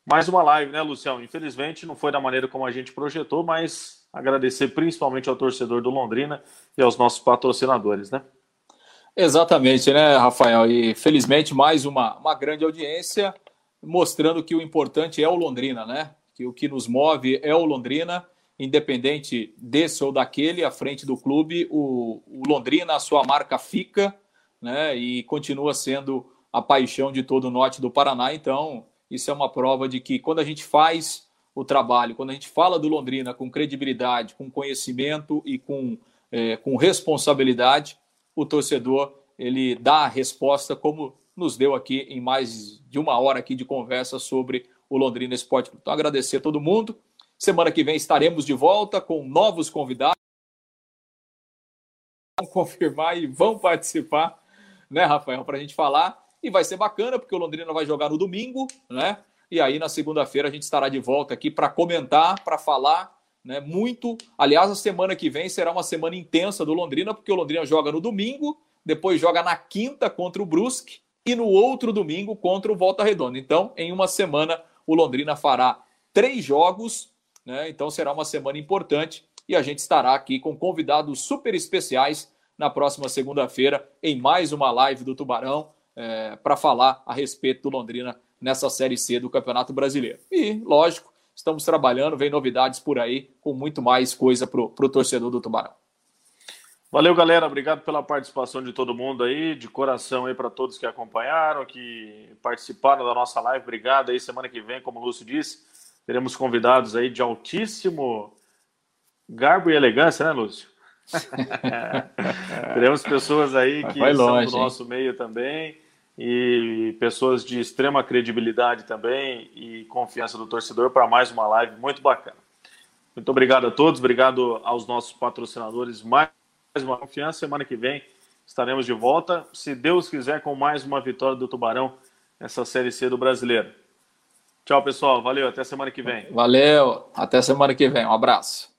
Mais uma live, né, Lucião? Infelizmente não foi da maneira como a gente projetou, mas agradecer principalmente ao torcedor do Londrina e aos nossos patrocinadores, né? Exatamente, né, Rafael? E felizmente mais uma, uma grande audiência mostrando que o importante é o Londrina, né? Que o que nos move é o Londrina, independente desse ou daquele, à frente do clube, o, o Londrina, a sua marca fica, né? E continua sendo a paixão de todo o norte do Paraná. Então, isso é uma prova de que quando a gente faz o trabalho, quando a gente fala do Londrina com credibilidade, com conhecimento e com, é, com responsabilidade, o torcedor ele dá a resposta como nos deu aqui em mais de uma hora aqui de conversa sobre o Londrina Esporte Clube. Então, agradecer a todo mundo. Semana que vem estaremos de volta com novos convidados. Vão confirmar e vão participar, né, Rafael, para a gente falar. E vai ser bacana, porque o Londrina vai jogar no domingo, né? E aí, na segunda-feira, a gente estará de volta aqui para comentar, para falar né, muito. Aliás, a semana que vem será uma semana intensa do Londrina, porque o Londrina joga no domingo, depois joga na quinta contra o Brusque e no outro domingo contra o Volta Redonda. Então, em uma semana, o Londrina fará três jogos, né? Então será uma semana importante e a gente estará aqui com convidados super especiais na próxima segunda-feira em mais uma live do Tubarão é, para falar a respeito do Londrina nessa Série C do Campeonato Brasileiro. E, lógico, estamos trabalhando, vem novidades por aí com muito mais coisa para o torcedor do Tubarão. Valeu, galera. Obrigado pela participação de todo mundo aí, de coração aí para todos que acompanharam, que participaram da nossa live. Obrigado aí. Semana que vem, como o Lúcio disse, teremos convidados aí de altíssimo garbo e elegância, né, Lúcio? <laughs> teremos pessoas aí que longe, são do nosso meio também e pessoas de extrema credibilidade também e confiança do torcedor para mais uma live muito bacana. Muito obrigado a todos, obrigado aos nossos patrocinadores mais uma confiança. Semana que vem estaremos de volta, se Deus quiser, com mais uma vitória do Tubarão nessa Série C do Brasileiro. Tchau, pessoal. Valeu. Até semana que vem. Valeu. Até semana que vem. Um abraço.